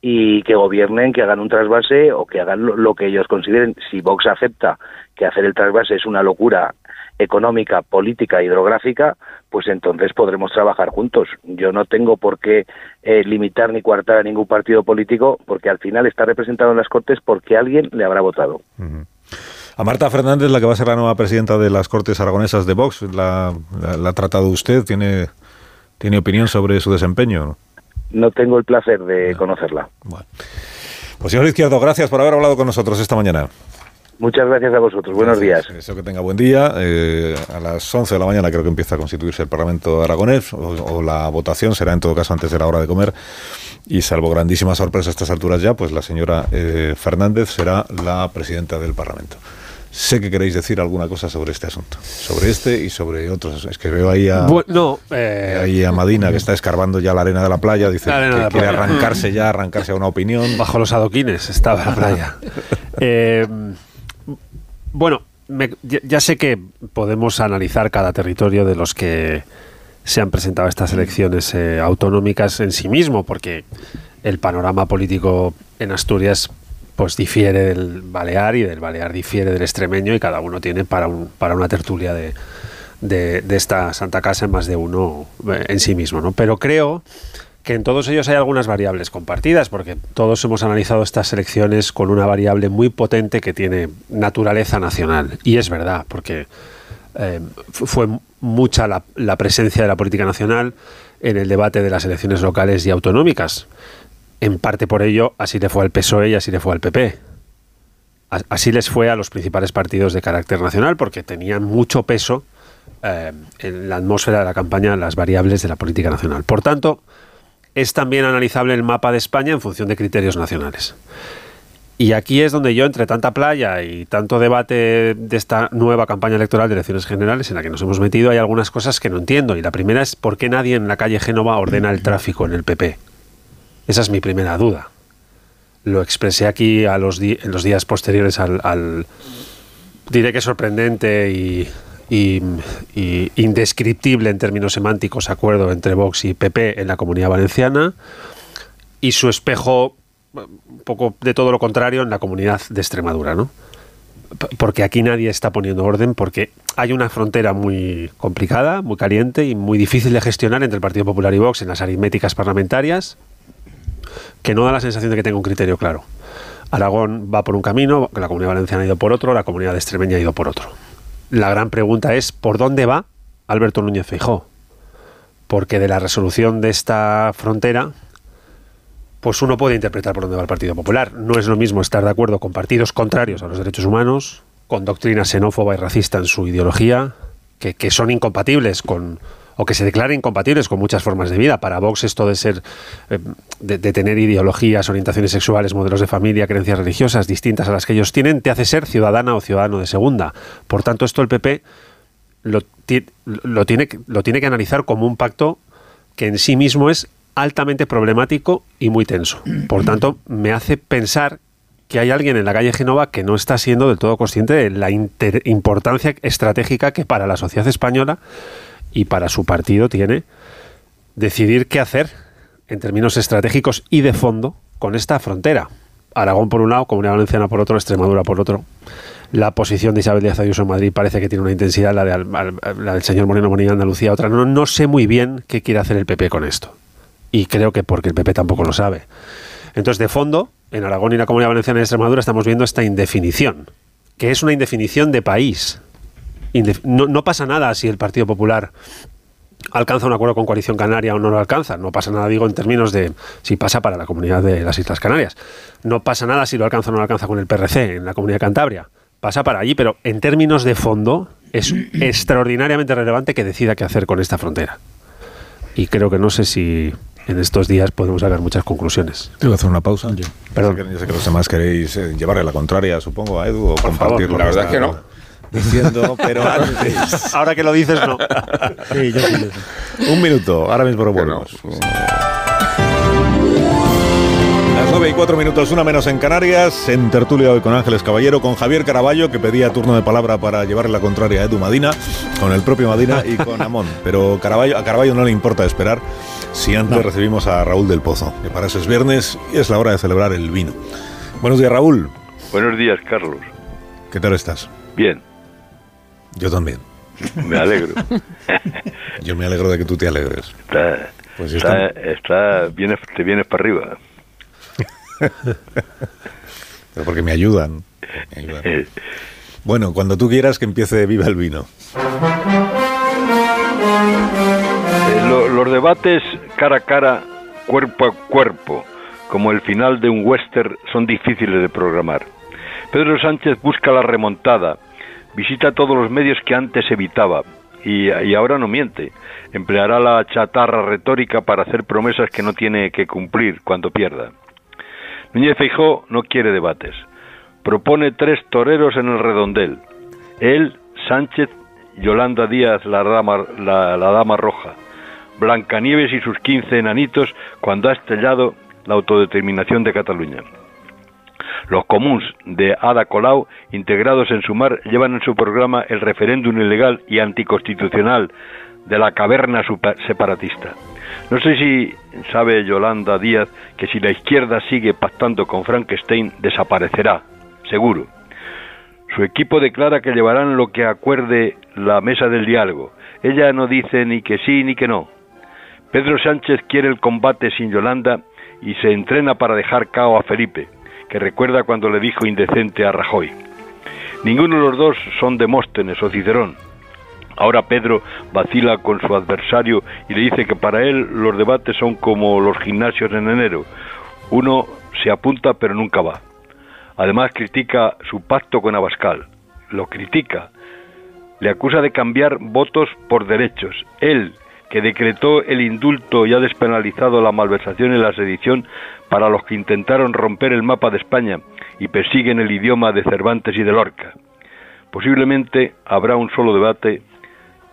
Speaker 7: y que gobiernen, que hagan un trasvase o que hagan lo, que ellos consideren. Si Vox acepta que hacer el trasvase es una locura económica, política, hidrográfica, pues entonces podremos trabajar juntos. Yo no tengo por qué eh, limitar ni coartar a ningún partido político, porque al final está representado en las Cortes porque alguien le habrá votado.
Speaker 1: A Marta Fernández, la que va a ser la nueva presidenta de las Cortes Aragonesas de Vox, ¿la, ha tratado usted? ¿Tiene, ¿Tiene opinión sobre su desempeño?
Speaker 7: No tengo el placer de conocerla.
Speaker 1: Bueno. Pues señor Izquierdo, gracias por haber hablado con nosotros esta mañana.
Speaker 7: Muchas gracias a vosotros. Buenos días.
Speaker 1: Deseo que tenga buen día. Eh, a las 11 de la mañana creo que empieza a constituirse el Parlamento aragonés o, la votación será en todo caso antes de la hora de comer. Y salvo grandísima sorpresa a estas alturas ya, pues la señora eh, Fernández será la presidenta del Parlamento. Sé que queréis decir alguna cosa sobre este asunto, sobre este y sobre otros. Es que veo ahí a,
Speaker 4: eh,
Speaker 1: ahí a Madina que está escarbando ya la arena de la playa, dice que quiere arrancarse ya, arrancarse a una opinión.
Speaker 4: Bajo los adoquines estaba la playa. eh, bueno, ya, sé que podemos analizar cada territorio de los que se han presentado estas elecciones eh, autonómicas en sí mismo, porque el panorama político en Asturias pues difiere del Balear y del Balear difiere del extremeño y cada uno tiene para, un, para una tertulia de, de, esta Santa Casa más de uno eh, en sí mismo. ¿no? Pero creo que en todos ellos hay algunas variables compartidas, porque todos hemos analizado estas elecciones con una variable muy potente que tiene naturaleza nacional. Y es verdad, porque eh, fue mucha la, presencia de la política nacional en el debate de las elecciones locales y autonómicas. En parte por ello, así le fue al PSOE y así le fue al PP. Así les fue a los principales partidos de carácter nacional, porque tenían mucho peso eh, en la atmósfera de la campaña las variables de la política nacional. Por tanto, es también analizable el mapa de España en función de criterios nacionales. Y aquí es donde yo, entre tanta playa y tanto debate de esta nueva campaña electoral de elecciones generales en la que nos hemos metido, hay algunas cosas que no entiendo. Y la primera es por qué nadie en la calle Génova ordena el tráfico en el PP. Esa es mi primera duda. Lo expresé aquí en los días posteriores al, al diré que sorprendente y y, indescriptible en términos semánticos acuerdo entre Vox y PP en la comunidad valenciana y su espejo un poco de todo lo contrario en la comunidad de Extremadura, ¿no? Porque aquí nadie está poniendo orden, porque hay una frontera muy complicada, muy caliente y muy difícil de gestionar entre el Partido Popular y Vox en las aritméticas parlamentarias, que no da la sensación de que tenga un criterio claro. Aragón va por un camino, la comunidad valenciana ha ido por otro, la comunidad de Extremeña ha ido por otro la gran pregunta es ¿por dónde va Alberto Núñez Feijó? Porque de la resolución de esta frontera, pues uno puede interpretar por dónde va el Partido Popular. No es lo mismo estar de acuerdo con partidos contrarios a los derechos humanos, con doctrina xenófoba y racista en su ideología, que, que son incompatibles con o que se declaren incompatibles con muchas formas de vida. Para Vox esto de ser, eh, de, tener ideologías, orientaciones sexuales, modelos de familia, creencias religiosas distintas a las que ellos tienen, te hace ser ciudadana o ciudadano de segunda. Por tanto, esto el PP lo, tiene, lo tiene que analizar como un pacto que en sí mismo es altamente problemático y muy tenso. Por tanto, me hace pensar que hay alguien en la calle Genova que no está siendo del todo consciente de la importancia estratégica que para la sociedad española y para su partido tiene decidir qué hacer en términos estratégicos y de fondo con esta frontera. Aragón por un lado, Comunidad Valenciana por otro, Extremadura por otro. La posición de Isabel Díaz Ayuso en Madrid parece que tiene una intensidad, la, de, la del señor Moreno Bonilla en Andalucía otra. No, no sé muy bien qué quiere hacer el PP con esto. Y creo que porque el PP tampoco lo sabe. Entonces, de fondo, en Aragón y la Comunidad Valenciana y Extremadura estamos viendo esta indefinición, que es una indefinición de país no, pasa nada si el Partido Popular alcanza un acuerdo con Coalición Canaria o no lo alcanza. No pasa nada, digo, en términos de si pasa para la comunidad de las Islas Canarias. No pasa nada si lo alcanza o no lo alcanza con el PRC en la comunidad de Cantabria. Pasa para allí, pero en términos de fondo es extraordinariamente relevante que decida qué hacer con esta frontera. Y creo que no sé si en estos días podemos sacar muchas conclusiones.
Speaker 1: Te voy a hacer una pausa. Perdón. Yo sé que los demás queréis eh, llevarle la contraria, supongo, a Edu o compartirlo.
Speaker 6: la verdad es que no
Speaker 1: diciendo, pero antes.
Speaker 4: Ahora que lo dices, no.
Speaker 1: Sí, yo sí, Un minuto, ahora mismo lo volvemos. Las 9 y 4 minutos, una menos en Canarias, en tertulia hoy con Ángeles Caballero, con Javier Caraballo, que pedía turno de palabra para llevarle la contraria a Edu Madina, con el propio Madina y con Amón. Pero Caraballo, a Caraballo no le importa esperar si antes recibimos a Raúl del Pozo, que para eso es viernes y es la hora de celebrar el vino. Buenos días, Raúl.
Speaker 8: Buenos días, Carlos.
Speaker 1: ¿Qué tal estás?
Speaker 8: Bien.
Speaker 1: Yo también.
Speaker 8: Me alegro.
Speaker 1: Yo me alegro de que tú te alegres.
Speaker 8: Está, pues está, está vienes, te vienes para arriba.
Speaker 1: Pero porque me ayudan. Bueno, cuando tú quieras que empiece Viva el Vino.
Speaker 8: Eh, los debates cara a cara, cuerpo a cuerpo, como el final de un western, son difíciles de programar. Pedro Sánchez busca la remontada Visita todos los medios que antes evitaba y, ahora no miente. Empleará la chatarra retórica para hacer promesas que no tiene que cumplir cuando pierda. Núñez Feijó no quiere debates. Propone tres toreros en el redondel. Él, Sánchez, Yolanda Díaz, la dama, la, dama roja. Blancanieves y sus quince enanitos cuando ha estrellado la autodeterminación de Cataluña. Los comuns de Ada Colau, integrados en Sumar, llevan en su programa el referéndum ilegal y anticonstitucional de la caverna separatista. No sé si sabe Yolanda Díaz que si la izquierda sigue pactando con Frankenstein, desaparecerá, seguro. Su equipo declara que llevarán lo que acuerde la mesa del diálogo. Ella no dice ni que sí ni que no. Pedro Sánchez quiere el combate sin Yolanda y se entrena para dejar cao a Felipe, que recuerda cuando le dijo indecente a Rajoy. Ninguno de los dos son Demóstenes o Cicerón. Ahora Pedro vacila con su adversario y le dice que para él los debates son como los gimnasios en enero. Uno se apunta pero nunca va. Además critica su pacto con Abascal. Lo critica. Le acusa de cambiar votos por derechos. Él, que decretó el indulto y ha despenalizado la malversación y la sedición para los que intentaron romper el mapa de España y persiguen el idioma de Cervantes y de Lorca. Posiblemente habrá un solo debate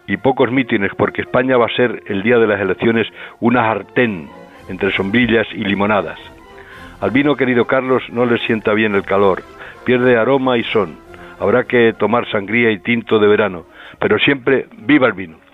Speaker 8: y pocos mítines porque España va a ser el día de las elecciones una jartén entre sombrillas y limonadas. Al vino, querido Carlos, no le sienta bien el calor, pierde aroma y son. Habrá que tomar sangría y tinto de verano, pero siempre viva el vino.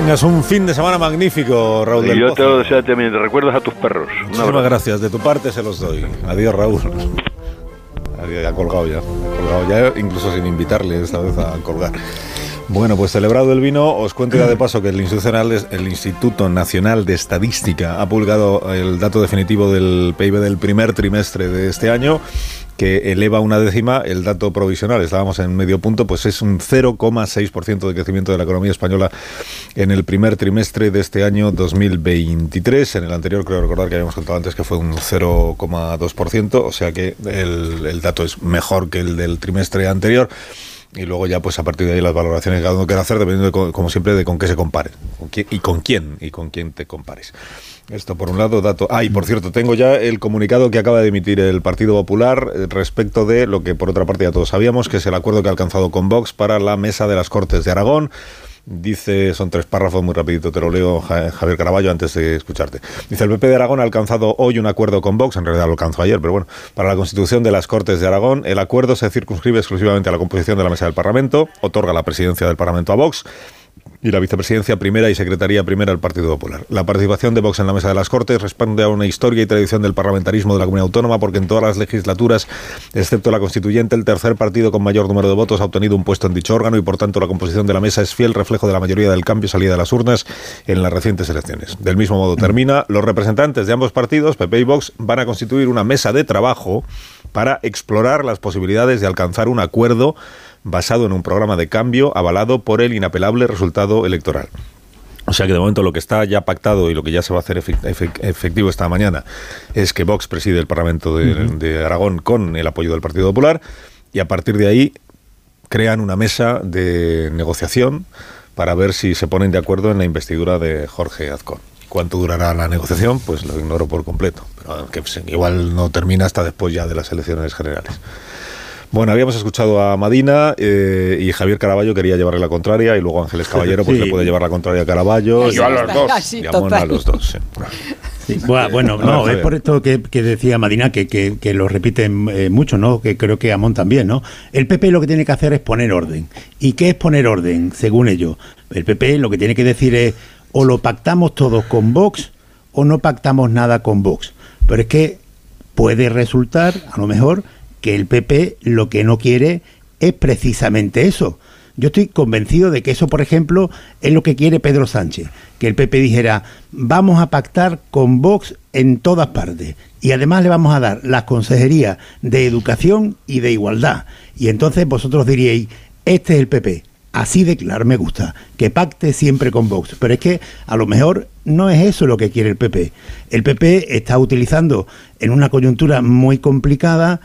Speaker 1: Tengas un fin de semana magnífico, Raúl.
Speaker 8: Y yo te lo deseo también. Recuerdas a tus perros.
Speaker 1: Muchísimas gracias. De tu parte se los doy. Adiós, Raúl. Adiós, ha colgado ya. Ha colgado ya, incluso sin invitarle esta vez a colgar. Bueno, pues celebrado el vino, os cuento ya de paso que el Instituto, Nacional de Estadística ha publicado el dato definitivo del PIB del primer trimestre de este año que eleva una décima el dato provisional. Estábamos en medio punto, pues es un 0,6% de crecimiento de la economía española en el primer trimestre de este año 2023. En el anterior creo recordar que habíamos contado antes que fue un 0,2%, o sea que el, el dato es mejor que el del trimestre anterior y luego ya pues a partir de ahí las valoraciones que cada uno quiera hacer dependiendo como siempre de con qué se compare y con quién y con quién te compares. Esto por un lado dato. Ah y por cierto tengo ya el comunicado que acaba de emitir el Partido Popular eh, respecto de lo que por otra parte ya todos sabíamos que es el acuerdo que ha alcanzado con Vox para la mesa de las Cortes de Aragón Dice, son tres párrafos muy rapidito, te lo leo Javier Caraballo antes de escucharte. Dice, el PP de Aragón ha alcanzado hoy un acuerdo con Vox, en realidad lo alcanzó ayer, pero bueno, para la constitución de las Cortes de Aragón. El acuerdo se circunscribe exclusivamente a la composición de la mesa del Parlamento, otorga la presidencia del Parlamento a Vox y la vicepresidencia primera y secretaría primera del Partido Popular. La participación de Vox en la mesa de las Cortes responde a una historia y tradición del parlamentarismo de la comunidad autónoma porque en todas las legislaturas, excepto la constituyente, el tercer partido con mayor número de votos ha obtenido un puesto en dicho órgano y por tanto la composición de la mesa es fiel reflejo de la mayoría del cambio salida de las urnas en las recientes elecciones. Del mismo modo termina, los representantes de ambos partidos, PP y Vox, van a constituir una mesa de trabajo para explorar las posibilidades de alcanzar un acuerdo basado en un programa de cambio avalado por el inapelable resultado electoral. O sea que de momento lo que está ya pactado y lo que ya se va a hacer efectivo esta mañana es que Vox preside el Parlamento de, Aragón con el apoyo del Partido Popular y a partir de ahí crean una mesa de negociación para ver si se ponen de acuerdo en la investidura de Jorge Azcón. ¿Cuánto durará la negociación? Pues lo ignoro por completo. Pero que igual no termina hasta después ya de las elecciones generales. Bueno, habíamos escuchado a Madina eh, y Javier Caraballo quería llevarle la contraria y luego Ángeles Caballero pues le puede llevar la contraria a Caraballo.
Speaker 6: yo a los dos.
Speaker 1: y a los dos.
Speaker 5: bueno, no, es por esto que, decía Madina, que, que, lo repiten eh, mucho, ¿no? Que creo que Amón también, ¿no? El PP lo que tiene que hacer es poner orden. ¿Y qué es poner orden, según ellos? El PP lo que tiene que decir es o lo pactamos todos con Vox o no pactamos nada con Vox. Pero es que puede resultar, a lo mejor, que el PP lo que no quiere es precisamente eso. Yo estoy convencido de que eso, por ejemplo, es lo que quiere Pedro Sánchez, que el PP dijera, vamos a pactar con Vox en todas partes y además le vamos a dar las consejerías de educación y de igualdad. Y entonces vosotros diríais, este es el PP, así de claro me gusta, que pacte siempre con Vox. Pero es que a lo mejor no es eso lo que quiere el PP. El PP está utilizando en una coyuntura muy complicada,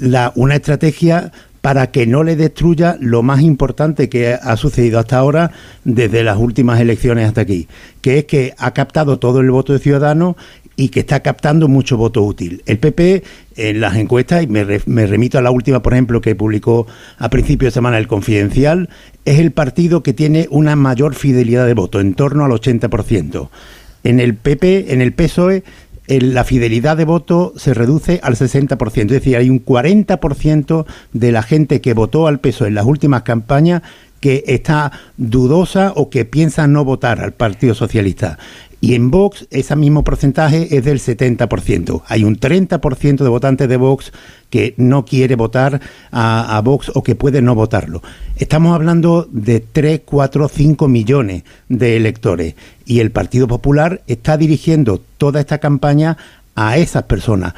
Speaker 5: la, una estrategia para que no le destruya lo más importante que ha sucedido hasta ahora desde las últimas elecciones hasta aquí, que es que ha captado todo el voto de Ciudadanos y que está captando mucho voto útil. El PP en las encuestas, y me, me, remito a la última, por ejemplo, que publicó a principio de semana el Confidencial, es el partido que tiene una mayor fidelidad de voto, en torno al 80%. En el PP, en el PSOE, la fidelidad de voto se reduce al 60%. Es decir, hay un 40% de la gente que votó al PSOE en las últimas campañas que está dudosa o que piensa no votar al Partido Socialista. Y en Vox ese mismo porcentaje es del 70%. Hay un 30% de votantes de Vox que no quiere votar a, Vox o que puede no votarlo. Estamos hablando de 3, 4, 5 millones de electores. Y el Partido Popular está dirigiendo toda esta campaña a esas personas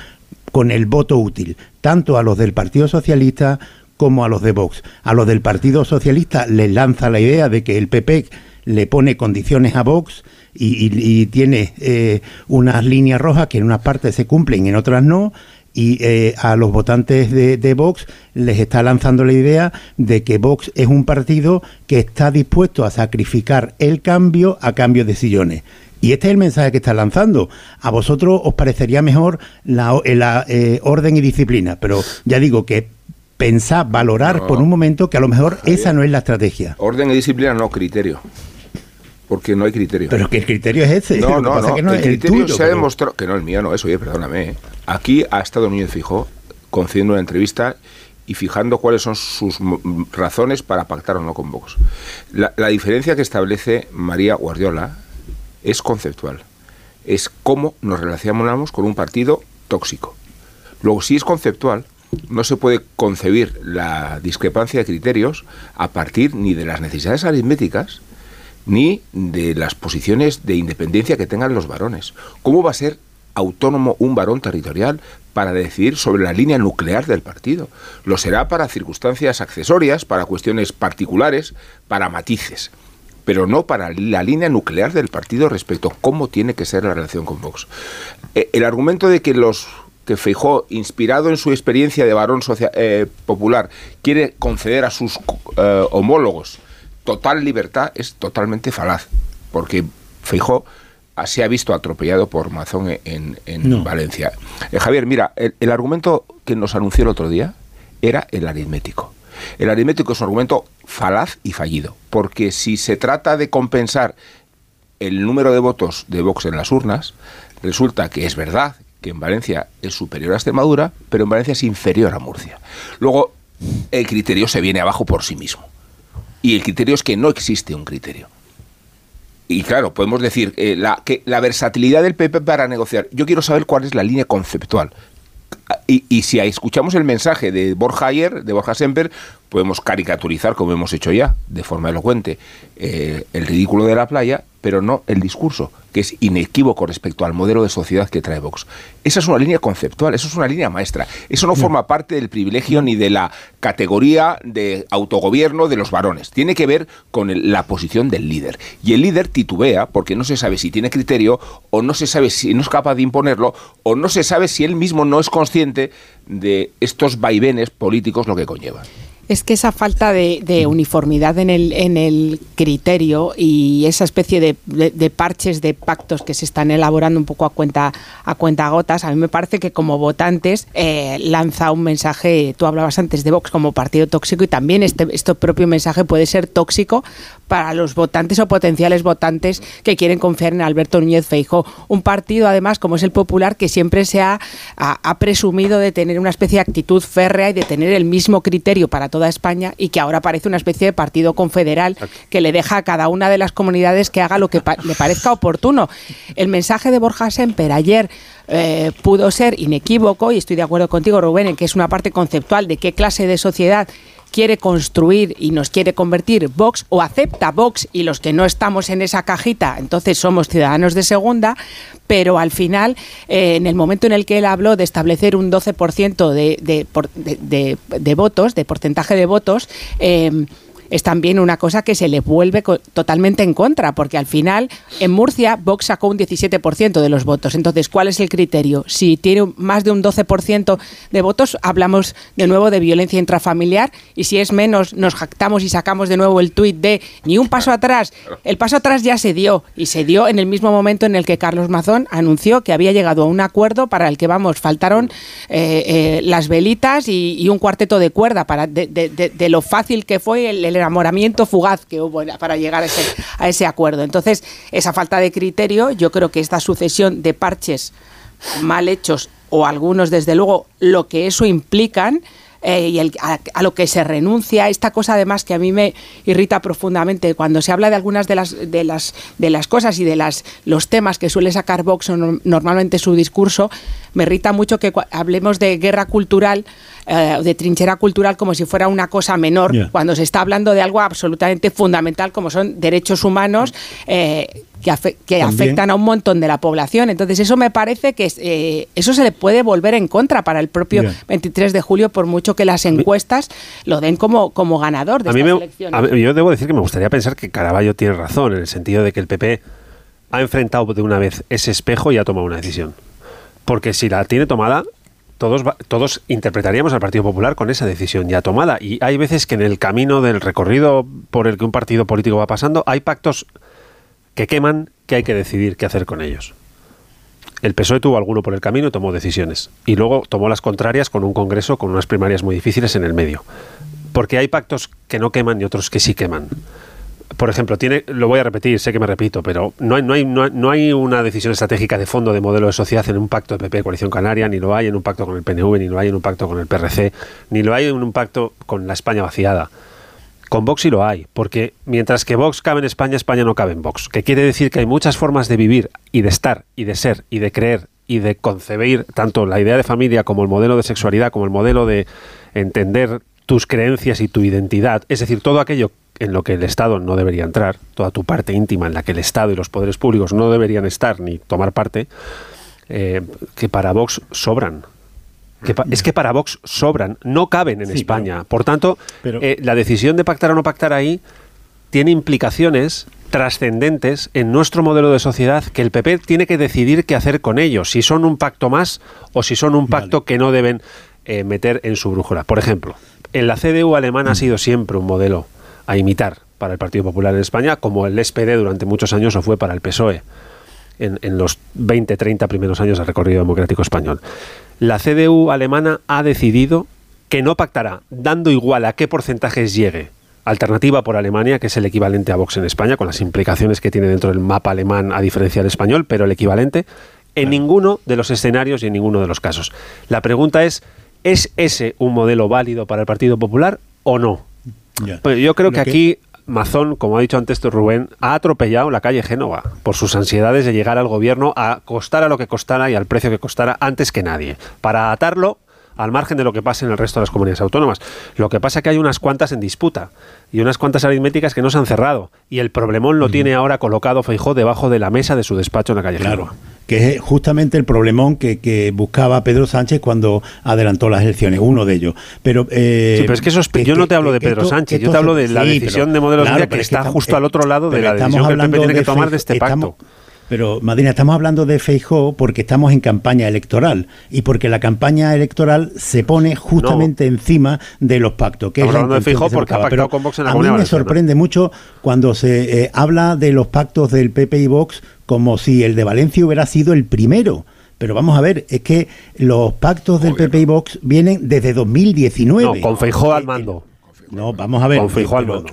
Speaker 5: con el voto útil, tanto a los del Partido Socialista como a los de Vox. A los del Partido Socialista les lanza la idea de que el PP le pone condiciones a Vox y, tiene eh, unas líneas rojas que en unas partes se cumplen y en otras no. Y eh, a los votantes de, de, Vox les está lanzando la idea de que Vox es un partido que está dispuesto a sacrificar el cambio a cambio de sillones. Y este es el mensaje que está lanzando. A vosotros os parecería mejor la, la eh, orden y disciplina, pero ya digo que pensad, valorar por un momento que a lo mejor esa no es la estrategia.
Speaker 6: Orden y disciplina no, criterio porque no hay criterio.
Speaker 5: Pero que el criterio es ese.
Speaker 6: No, no, no, el, criterio se ha demostrado, que no el mío, no es, oye, perdóname. ¿eh? Aquí ha estado Núñez Fijó concediendo una entrevista y fijando cuáles son sus razones para pactar o no con Vox. La, la diferencia que establece María Guardiola es conceptual. Es cómo nos relacionamos con un partido tóxico. Luego, si es conceptual, no se puede concebir la discrepancia de criterios a partir ni de las necesidades aritméticas, ni de las posiciones de independencia que tengan los varones. ¿Cómo va a ser autónomo un varón territorial para decidir sobre la línea nuclear del partido? Lo será para circunstancias accesorias, para cuestiones particulares, para matices, pero no para la línea nuclear del partido respecto a cómo tiene que ser la relación con Vox. Eh, el argumento de que los que Feijó, inspirado en su experiencia de varón eh, popular, quiere conceder a sus eh, homólogos total libertad es totalmente falaz, porque Feijó se ha visto atropellado por Mazón en, Valencia. Eh, Javier, mira, el, argumento que nos anunció el otro día era el aritmético. El aritmético es un argumento falaz y fallido, porque si se trata de compensar el número de votos de Vox en las urnas, resulta que es verdad que en Valencia es superior a Extremadura, pero en Valencia es inferior a Murcia. Luego, el criterio se viene abajo por sí mismo. Y el criterio es que no existe un criterio. Y claro, podemos decir eh, la, que la versatilidad del PP para negociar. Yo quiero saber cuál es la línea conceptual. Y, si escuchamos el mensaje de Borja ayer, de Borja Semper, podemos caricaturizar, como hemos hecho ya, de forma elocuente, eh, el ridículo de la playa, pero no el discurso, que es inequívoco respecto al modelo de sociedad que trae Vox. Esa es una línea conceptual, eso es una línea maestra. Eso no forma parte del privilegio ni de la categoría de autogobierno de los varones. Tiene que ver con la posición del líder. Y el líder titubea porque no se sabe si tiene criterio o no se sabe si no es capaz de imponerlo o no se sabe si él mismo no es consciente de estos vaivenes políticos lo que conllevan.
Speaker 3: Es que esa falta de, uniformidad en el, criterio y esa especie de, parches de pactos que se están elaborando un poco a cuenta a cuenta gotas, a mí me parece que como votantes eh, lanza un mensaje, tú hablabas antes de Vox como partido tóxico y también este, este propio mensaje puede ser tóxico para los votantes o potenciales votantes que quieren confiar en Alberto Núñez Feijo. Un partido, además, como es el Popular, que siempre se ha, ha, presumido de tener una especie de actitud férrea y de tener el mismo criterio para toda España y que ahora parece una especie de partido confederal que le deja a cada una de las comunidades que haga lo que le parezca oportuno. El mensaje de Borja Semper ayer eh, pudo ser inequívoco y estoy de acuerdo contigo, Rubén, en que es una parte conceptual de qué clase de sociedad quiere construir y nos quiere convertir Vox o acepta Vox y los que no estamos en esa cajita, entonces somos ciudadanos de segunda, pero al final, eh, en el momento en el que él habló de establecer un 12% de, de, de, votos, de porcentaje de votos, eh, es también una cosa que se le vuelve totalmente en contra, porque al final en Murcia Vox sacó un 17% de los votos. Entonces, ¿cuál es el criterio? Si tiene más de un 12% de votos, hablamos de nuevo de violencia intrafamiliar y si es menos, nos jactamos y sacamos de nuevo el tuit de ni un paso atrás. El paso atrás ya se dio y se dio en el mismo momento en el que Carlos Mazón anunció que había llegado a un acuerdo para el que, vamos, faltaron eh, eh, las velitas y, un cuarteto de cuerda para de, lo fácil que fue el el enamoramiento fugaz que hubo para llegar a ese, a ese acuerdo. Entonces, esa falta de criterio, yo creo que esta sucesión de parches mal hechos o algunos, desde luego, lo que eso implican, eh, y el, a, lo que se renuncia, esta cosa además que a mí me irrita profundamente cuando se habla de algunas de las de las de las cosas y de las los temas que suele sacar Vox normalmente su discurso, me irrita mucho que hablemos de guerra cultural eh, de trinchera cultural como si fuera una cosa menor, cuando se está hablando de algo absolutamente fundamental como son derechos humanos. Eh, que, afectan a un montón de la población. Entonces, eso me parece que eh, eso se le puede volver en contra para el propio 23 de julio, por mucho que las encuestas lo den como, como ganador de a estas elecciones.
Speaker 4: yo debo decir que me gustaría pensar que Caraballo tiene razón, en el sentido de que el PP ha enfrentado de una vez ese espejo y ha tomado una decisión. Porque si la tiene tomada, todos, todos interpretaríamos al Partido Popular con esa decisión ya tomada. Y hay veces que en el camino del recorrido por el que un partido político va pasando, hay pactos que queman que hay que decidir qué hacer con ellos. El PSOE tuvo alguno por el camino y tomó decisiones. Y luego tomó las contrarias con un Congreso con unas primarias muy difíciles en el medio. Porque hay pactos que no queman y otros que sí queman por ejemplo, tiene, lo voy a repetir, sé que me repito, pero no hay, no hay, no hay una decisión estratégica de fondo de modelo de sociedad en un pacto de PP Coalición Canaria, ni lo hay en un pacto con el PNV, ni lo hay en un pacto con el PRC, ni lo hay en un pacto con la España vaciada. Con Vox sí lo hay, porque mientras que Vox cabe en España, España no cabe en Vox. Que quiere decir que hay muchas formas de vivir y de estar y de ser y de creer y de concebir tanto la idea de familia como el modelo de sexualidad, como el modelo de entender tus creencias y tu identidad, es decir, todo aquello en lo que el Estado no debería entrar, toda tu parte íntima en la que el Estado y los poderes públicos no deberían estar ni tomar parte, eh, que para Vox sobran. Es que para Vox sobran, no caben en España. Por tanto, eh, la decisión de pactar o no pactar ahí tiene implicaciones trascendentes en nuestro modelo de sociedad que el PP tiene que decidir qué hacer con ellos, si son un pacto más o si son un pacto que no deben eh, meter en su brújula. Por ejemplo, en la CDU alemana ha mm. sido siempre un modelo a imitar para el Partido Popular en España, como el SPD durante muchos años o fue para el PSOE en, los 20, 30 primeros años del recorrido democrático español. La CDU alemana ha decidido que no pactará, dando igual a qué porcentajes llegue Alternativa por Alemania, que es el equivalente a Vox en España, con las implicaciones que tiene dentro del mapa alemán a diferencia del español, pero el equivalente, en ninguno de los escenarios y en ninguno de los casos. La pregunta es, ¿es ese un modelo válido para el Partido Popular o no? Pues yo creo que, aquí Mazón, como ha dicho antes Rubén, ha atropellado la calle Génova por sus ansiedades de llegar al gobierno a costar a lo que costara y al precio que costara antes que nadie. Para atarlo al margen de lo que pase en el resto de las comunidades autónomas. Lo que pasa es que hay unas cuantas en disputa y unas cuantas aritméticas que no se han cerrado. Y el problemón lo tiene ahora colocado Feijó debajo de la mesa de su despacho en la calle
Speaker 5: claro. Que es justamente el problemón que, buscaba Pedro Sánchez cuando adelantó las elecciones, uno de ellos. Pero,
Speaker 4: eh, sí, pero es que yo no te hablo de Pedro Sánchez, yo te hablo de la decisión de modelo de que está justo al otro lado de la decisión que el PP tiene que tomar de este pacto.
Speaker 5: Pero, Madina, estamos hablando de Feijó porque estamos en campaña electoral y porque la campaña electoral se pone justamente encima de los pactos.
Speaker 4: Que estamos hablando de Feijó porque ha pactado con Vox en la A mí
Speaker 5: me sorprende mucho cuando se eh, habla de los pactos del PP y Vox como si el de Valencia hubiera sido el primero. Pero vamos a ver, es que los pactos del PP y Vox vienen desde 2019.
Speaker 4: No, con Feijó al mando.
Speaker 5: No, vamos a ver.
Speaker 4: Con Feijó al mando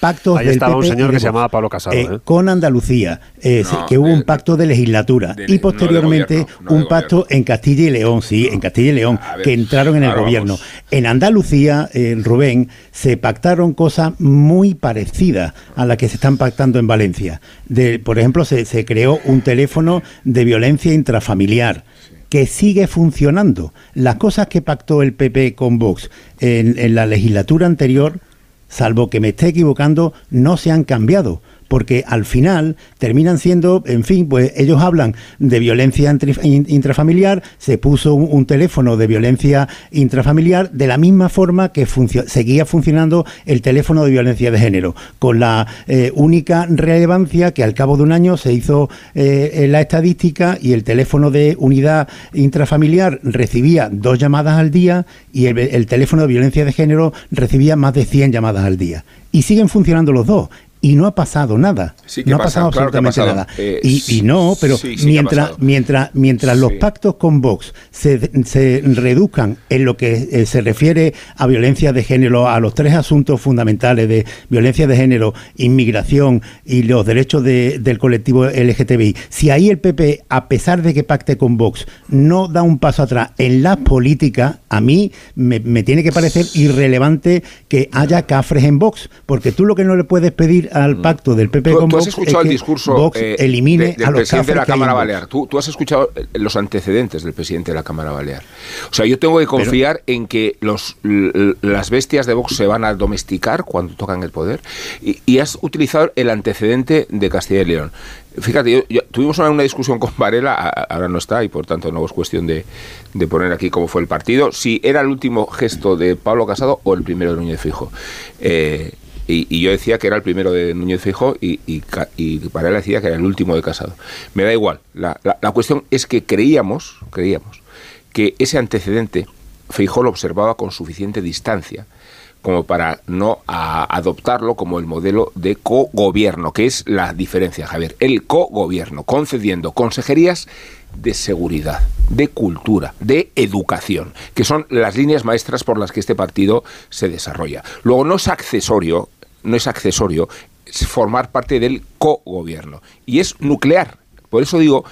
Speaker 5: pactos
Speaker 4: Ahí estaba un señor que se llamaba Pablo Casado. Eh,
Speaker 5: ¿eh? Con Andalucía, eh, que hubo un pacto de legislatura y posteriormente un pacto en Castilla y León, sí, en Castilla y León, que entraron en el gobierno. En Andalucía, Rubén, se pactaron cosas muy parecidas a las que se están pactando en Valencia. De, por ejemplo, se, se creó un teléfono de violencia intrafamiliar que sigue funcionando. Las cosas que pactó el PP con Vox en, en la legislatura anterior salvo que me esté equivocando, no se han cambiado porque al final terminan siendo, en fin, pues ellos hablan de violencia intrafamiliar, se puso un, teléfono de violencia intrafamiliar de la misma forma que seguía funcionando el teléfono de violencia de género, con la eh, única relevancia que al cabo de un año se hizo eh, la estadística y el teléfono de unidad intrafamiliar recibía dos llamadas al día y el, el teléfono de violencia de género recibía más de 100 llamadas al día y siguen funcionando los dos. Y no ha pasado nada. no ha pasado absolutamente nada. Eh, y, no, pero mientras, mientras, mientras los pactos con Vox se, se, reduzcan en lo que eh, se refiere a violencia de género, a los tres asuntos fundamentales de violencia de género, inmigración y los derechos del colectivo LGTBI, si ahí el PP, a pesar de que pacte con Vox, no da un paso atrás en la política, a mí me, me tiene que parecer irrelevante que haya cafres en Vox, porque tú lo que no le puedes pedir al mm. pacto del PP con
Speaker 6: Vox has escuchado el discurso eh, elimine del presidente de la Cámara Balear. ¿Tú, has escuchado eh, los antecedentes del presidente de la Cámara Balear. O sea, yo tengo que confiar en que los, las bestias de Vox se van a domesticar cuando tocan el poder. Y, has utilizado el antecedente de Castilla y León. Fíjate, tuvimos una, discusión con Varela, ahora no está y por tanto no es cuestión de, de, poner aquí cómo fue el partido, si era el último gesto de Pablo Casado o el primero de Núñez Fijo. Eh, y, yo decía que era el primero de Núñez Fijo y, y, y Varela decía que era el último de Casado. Me da igual. La, la, cuestión es que creíamos, creíamos que ese antecedente Fijo lo observaba con suficiente distancia como para no adoptarlo como el modelo de cogobierno, que es la diferencia, Javier. El cogobierno, concediendo consejerías de seguridad, de cultura, de educación, que son las líneas maestras por las que este partido se desarrolla. Luego no es accesorio no es accesorio, es formar parte del co-gobierno. Y es nuclear. Por eso digo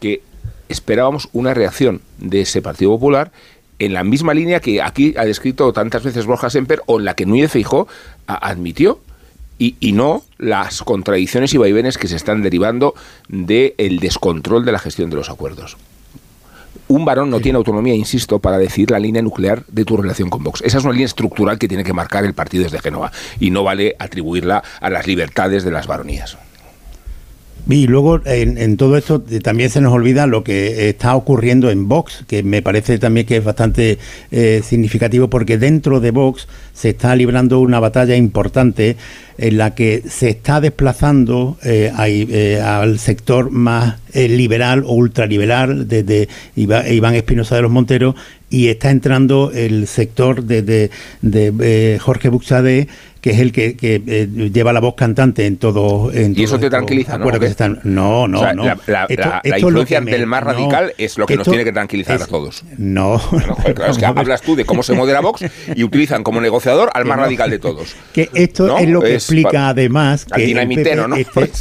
Speaker 6: que esperábamos una reacción de ese Partido Popular en la misma línea que aquí ha descrito tantas veces Borja Semper o en la que Núñez Feijó admitió y, y, no las contradicciones y vaivenes que se están derivando del descontrol de la gestión de los acuerdos un varón no tiene autonomía, insisto, para decir la línea nuclear de tu relación con Vox. Esa es una línea estructural que tiene que marcar el partido desde Génova y no vale atribuirla a las libertades de las varonías.
Speaker 5: Y luego en, todo esto también se nos olvida lo que está ocurriendo en Vox, que me parece también que es bastante eh, significativo porque dentro de Vox se está librando una batalla importante en la que se está desplazando eh, eh, al sector más liberal o ultraliberal desde Iván Espinosa de los Monteros y está entrando el sector de, de, Jorge Buxade que es el que, eh, lleva la voz cantante en todo. En
Speaker 6: y eso te tranquiliza, ¿no?
Speaker 5: Que están, no, no, no.
Speaker 6: La, influencia del más radical es lo que nos tiene que tranquilizar a todos.
Speaker 5: No.
Speaker 6: es que hablas tú de cómo se modera Vox y utilizan como negociador al más radical de todos.
Speaker 5: Que esto es lo que explica además que el, PP esté,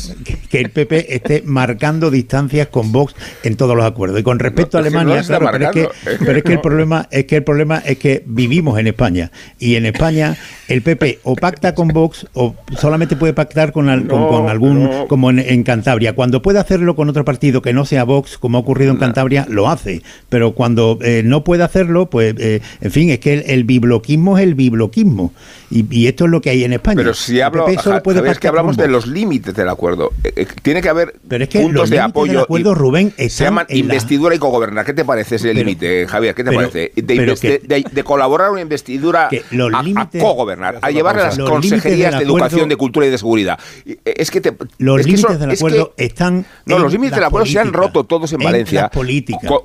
Speaker 5: que el PP esté marcando distancias con Vox en todos los acuerdos. Y con respecto a Alemania, claro, pero, es que, pero es que el problema es que el problema es que vivimos en España y en España el PP o pacta con Vox o solamente puede pactar con, con, algún, como en, Cantabria. Cuando puede hacerlo con otro partido que no sea Vox, como ha ocurrido en Cantabria, lo hace. Pero cuando eh, no puede hacerlo, pues, eh, en fin, es que el, bibloquismo es el bibloquismo. Y, esto es lo que hay en España.
Speaker 6: Pero si hablo, puede es que hablamos de los límites del acuerdo. Eh, tiene que haber
Speaker 5: Pero es que
Speaker 6: puntos de apoyo.
Speaker 5: acuerdo, Rubén,
Speaker 6: se llaman investidura y cogobernar. ¿Qué te parece ese límite, Javier? ¿Qué te parece? De, colaborar una investidura a, a cogobernar, a llevar las consejerías de educación, de cultura y de seguridad. Eh, es que
Speaker 5: los límites del acuerdo están.
Speaker 6: No, los límites del acuerdo se han roto todos en, Valencia. Con,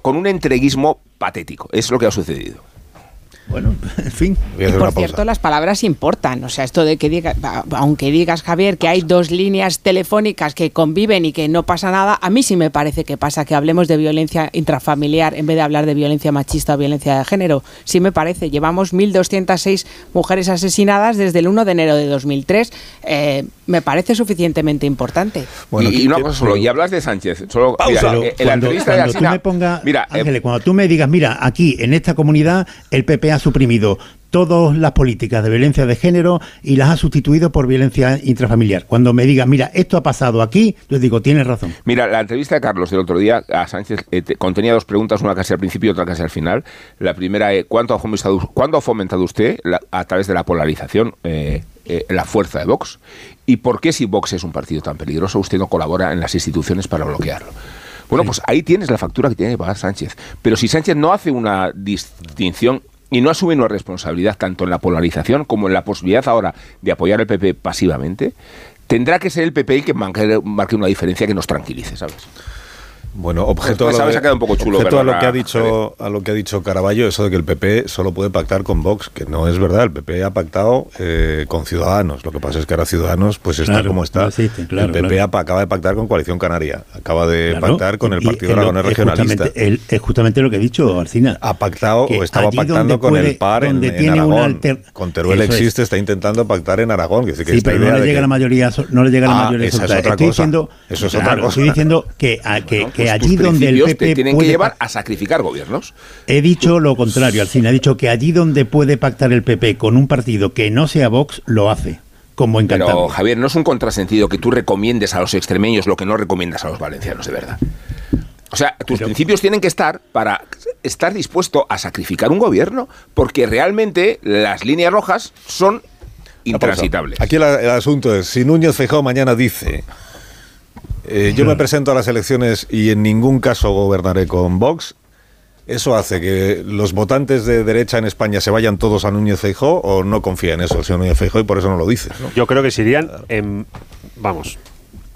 Speaker 6: con un entreguismo patético. Es lo que ha sucedido.
Speaker 5: Bueno, en fin.
Speaker 3: Y por cierto, las palabras importan. O sea, esto de que diga, aunque digas, Javier, que hay dos líneas telefónicas que conviven y que no pasa nada, a mí sí me parece que pasa que hablemos de violencia intrafamiliar en vez de hablar de violencia machista o violencia de género. Sí me parece. Llevamos 1.206 mujeres asesinadas desde el 1 de enero de 2003. Eh, me parece suficientemente importante.
Speaker 6: Bueno, y, una cosa solo, y hablas de Sánchez. Solo,
Speaker 5: Mira, eh, cuando, tú me pongas, mira, eh, cuando tú me digas, mira, aquí en esta comunidad el PP ha suprimido todas las políticas de violencia de género y las ha sustituido por violencia intrafamiliar. Cuando me digas, mira, esto ha pasado aquí, les digo, tienes razón.
Speaker 6: Mira, la entrevista de Carlos del otro día a Sánchez eh, contenía dos preguntas, una casi al principio y otra casi al final. La primera es, ¿cuánto ha fomentado, ¿cuándo ha fomentado usted a través de la polarización eh, eh, la fuerza de Vox? ¿Y por qué si Vox es un partido tan peligroso usted no colabora en las instituciones para bloquearlo? Bueno, pues ahí tienes la factura que tiene que pagar Sánchez. Pero si Sánchez no hace una distinción y no asume una responsabilidad tanto en la polarización como en la posibilidad ahora de apoyar al PP pasivamente, tendrá que ser el PP el que marque, una diferencia que nos tranquilice, ¿sabes?
Speaker 1: Bueno, objeto,
Speaker 6: pues, a, lo, un poco chulo,
Speaker 1: a lo que ha dicho a lo que ha dicho Caraballo, eso de que el PP solo puede pactar con Vox, que no es verdad. El PP ha pactado eh, con Ciudadanos. Lo que pasa es que ahora Ciudadanos pues está como está. el PP acaba de pactar con Coalición Canaria, acaba de pactar con el Partido Aragonés Regionalista.
Speaker 5: Es justamente, justamente, lo que he dicho, Arcina.
Speaker 1: Ha pactado o estaba pactando con el PAR en, Aragón. Con Teruel existe, está intentando pactar en Aragón. Que
Speaker 5: sí, pero no le llega la mayoría, no le llega la ah, mayoría. Esa es otra estoy Diciendo, eso es otra cosa. Estoy diciendo que, que pues allí donde el PP
Speaker 6: te tienen que llevar a sacrificar gobiernos.
Speaker 5: He dicho lo contrario, al fin, ha dicho que allí donde puede pactar el PP con un partido que no sea Vox, lo hace. Como encantado. Pero,
Speaker 6: Javier, no es un contrasentido que tú recomiendes a los extremeños lo que no recomiendas a los valencianos, de verdad. O sea, tus principios tienen que estar para estar dispuesto a sacrificar un gobierno, porque realmente las líneas rojas son intransitables.
Speaker 1: Aquí el, asunto es, si Núñez Feijóo mañana dice eh, yo me presento a las elecciones y en ningún caso gobernaré con Vox. ¿Eso hace que los votantes de derecha en España se vayan todos a Núñez Feijó o no confía en eso el señor Núñez Feijó y por eso no lo dice?
Speaker 4: Yo creo que se irían en, vamos,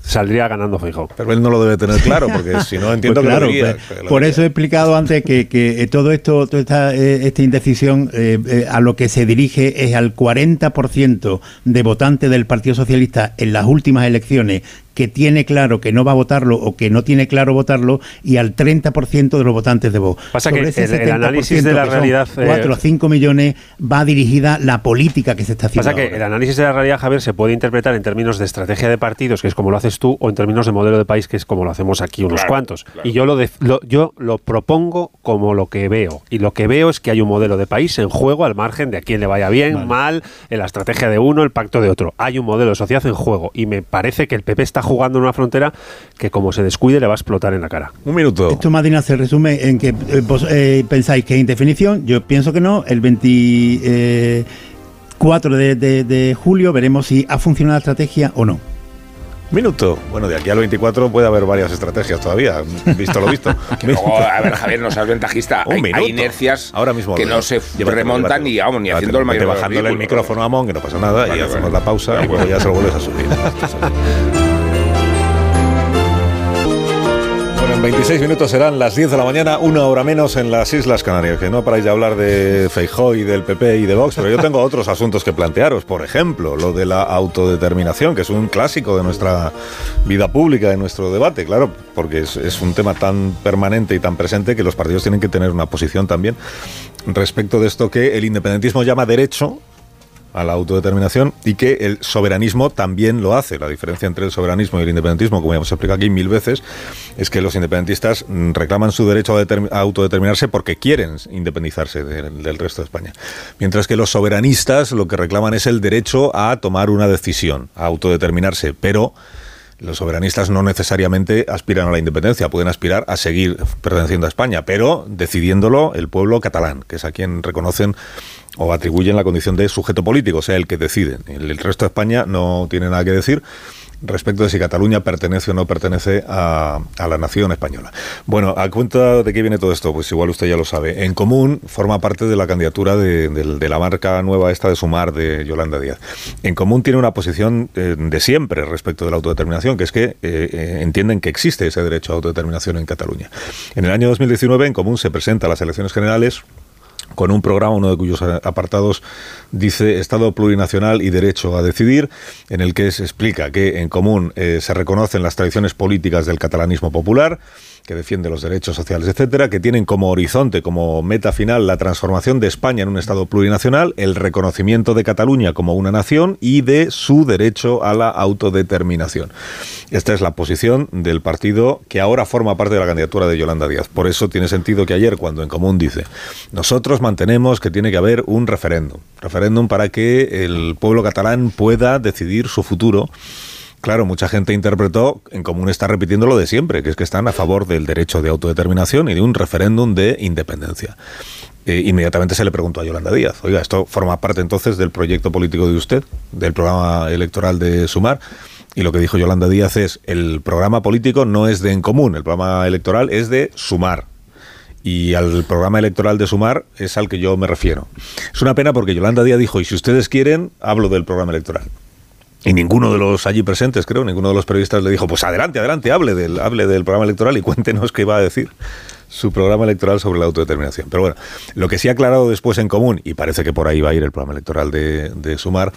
Speaker 4: saldría ganando Fijo.
Speaker 1: Pero él no lo debe tener claro, porque si no entiendo pues
Speaker 5: que, pues, Por eso he explicado antes que, que todo esto, toda esta, eh, esta indecisión eh, eh, a lo que se dirige es al 40% de votantes del Partido Socialista en las últimas elecciones que tiene claro que no va a votarlo o que no tiene claro votarlo y al 30% de los votantes de Vox.
Speaker 4: Pasa que el, análisis de la realidad...
Speaker 5: 4 o 5 millones va dirigida la política que se está haciendo
Speaker 4: Pasa que el análisis de la realidad, Javier, se puede interpretar en términos de estrategia de partidos, que es como lo haces tú, o en términos de modelo de país, que es como lo hacemos aquí unos cuantos. Y yo lo, yo lo propongo como lo que veo. Y lo que veo es que hay un modelo de país en juego al margen de a quién le vaya bien, mal, en la estrategia de uno, el pacto de otro. Hay un modelo de sociedad en juego. Y me parece que el PP está jugando en una frontera que como se descuide le va a explotar en la cara.
Speaker 1: Un minuto.
Speaker 5: Esto, Madina, se resume en que eh, eh, pensáis que hay indefinición. Yo pienso que no. El 24 de, de julio veremos si ha funcionado la estrategia o no.
Speaker 1: Minuto. Bueno, de aquí al 24 puede haber varias estrategias todavía, visto lo visto.
Speaker 6: a ver, Javier, no seas ventajista. hay, inercias Ahora mismo que no se remontan ni, vamos, ni haciendo el mayor
Speaker 1: bajándole el micrófono a Mon, que no pasa nada, y hacemos la pausa y luego ya se lo vuelves a subir. 26 minutos serán las 10 de la mañana, una hora menos en las Islas Canarias. Que no paráis de hablar de Feijó y del PP y de Vox, pero yo tengo otros asuntos que plantearos. Por ejemplo, lo de la autodeterminación, que es un clásico de nuestra vida pública, de nuestro debate, claro, porque es, es un tema tan permanente y tan presente que los partidos tienen que tener una posición también respecto de esto que el independentismo llama derecho a la autodeterminación y que el soberanismo también lo hace. La diferencia entre el soberanismo y el independentismo, como ya hemos explicado aquí mil veces, es que los independentistas mm, reclaman su derecho a, autodeterminarse porque quieren independizarse del resto de España. Mientras que los soberanistas lo que reclaman es el derecho a tomar una decisión, a autodeterminarse, pero los soberanistas no necesariamente aspiran a la independencia, pueden aspirar a seguir perteneciendo a España, pero decidiéndolo el pueblo catalán, que es a quien reconocen o atribuyen la condición de sujeto político, o sea, el que decide. El resto de España no tiene nada que decir respecto de si Cataluña pertenece o no pertenece a, la nación española. Bueno, a cuenta de qué viene todo esto, pues igual usted ya lo sabe. En común forma parte de la candidatura de, la marca nueva esta de Sumar de Yolanda Díaz. En común tiene una posición eh, de siempre respecto de la autodeterminación, que es que eh, eh, entienden que existe ese derecho a autodeterminación en Cataluña. En el año 2019 en común se presenta a las elecciones generales con un programa, uno de cuyos apartados dice Estado plurinacional y derecho a decidir, en el que se explica que en común eh, se reconocen las tradiciones políticas del catalanismo popular, que defiende los derechos sociales, etcétera, que tienen como horizonte, como meta final, la transformación de España en un Estado plurinacional, el reconocimiento de Cataluña como una nación y de su derecho a la autodeterminación. Esta es la posición del partido que ahora forma parte de la candidatura de Yolanda Díaz. Por eso tiene sentido que ayer, cuando en común dice, nosotros mantenemos que tiene que haber un referéndum, referéndum para que el pueblo catalán pueda decidir su futuro Claro, mucha gente interpretó, en común está repitiendo lo de siempre, que es que están a favor del derecho de autodeterminación y de un referéndum de independencia. Eh, inmediatamente se le preguntó a Yolanda Díaz, oiga, ¿esto forma parte entonces del proyecto político de usted, del programa electoral de Sumar? Y lo que dijo Yolanda Díaz es, el programa político no es de en común, el programa electoral es de Sumar, y al programa electoral de Sumar es al que yo me refiero. Es una pena porque Yolanda Díaz dijo, y si ustedes quieren, hablo del programa electoral. Y ninguno de los allí presentes, creo, ninguno de los periodistas le dijo, pues adelante, adelante, hable del, hable del programa electoral y cuéntenos qué iba a decir su programa electoral sobre la autodeterminación. Pero bueno, lo que sí ha aclarado después en común, y parece que por ahí va a ir el programa electoral de, de, Sumar,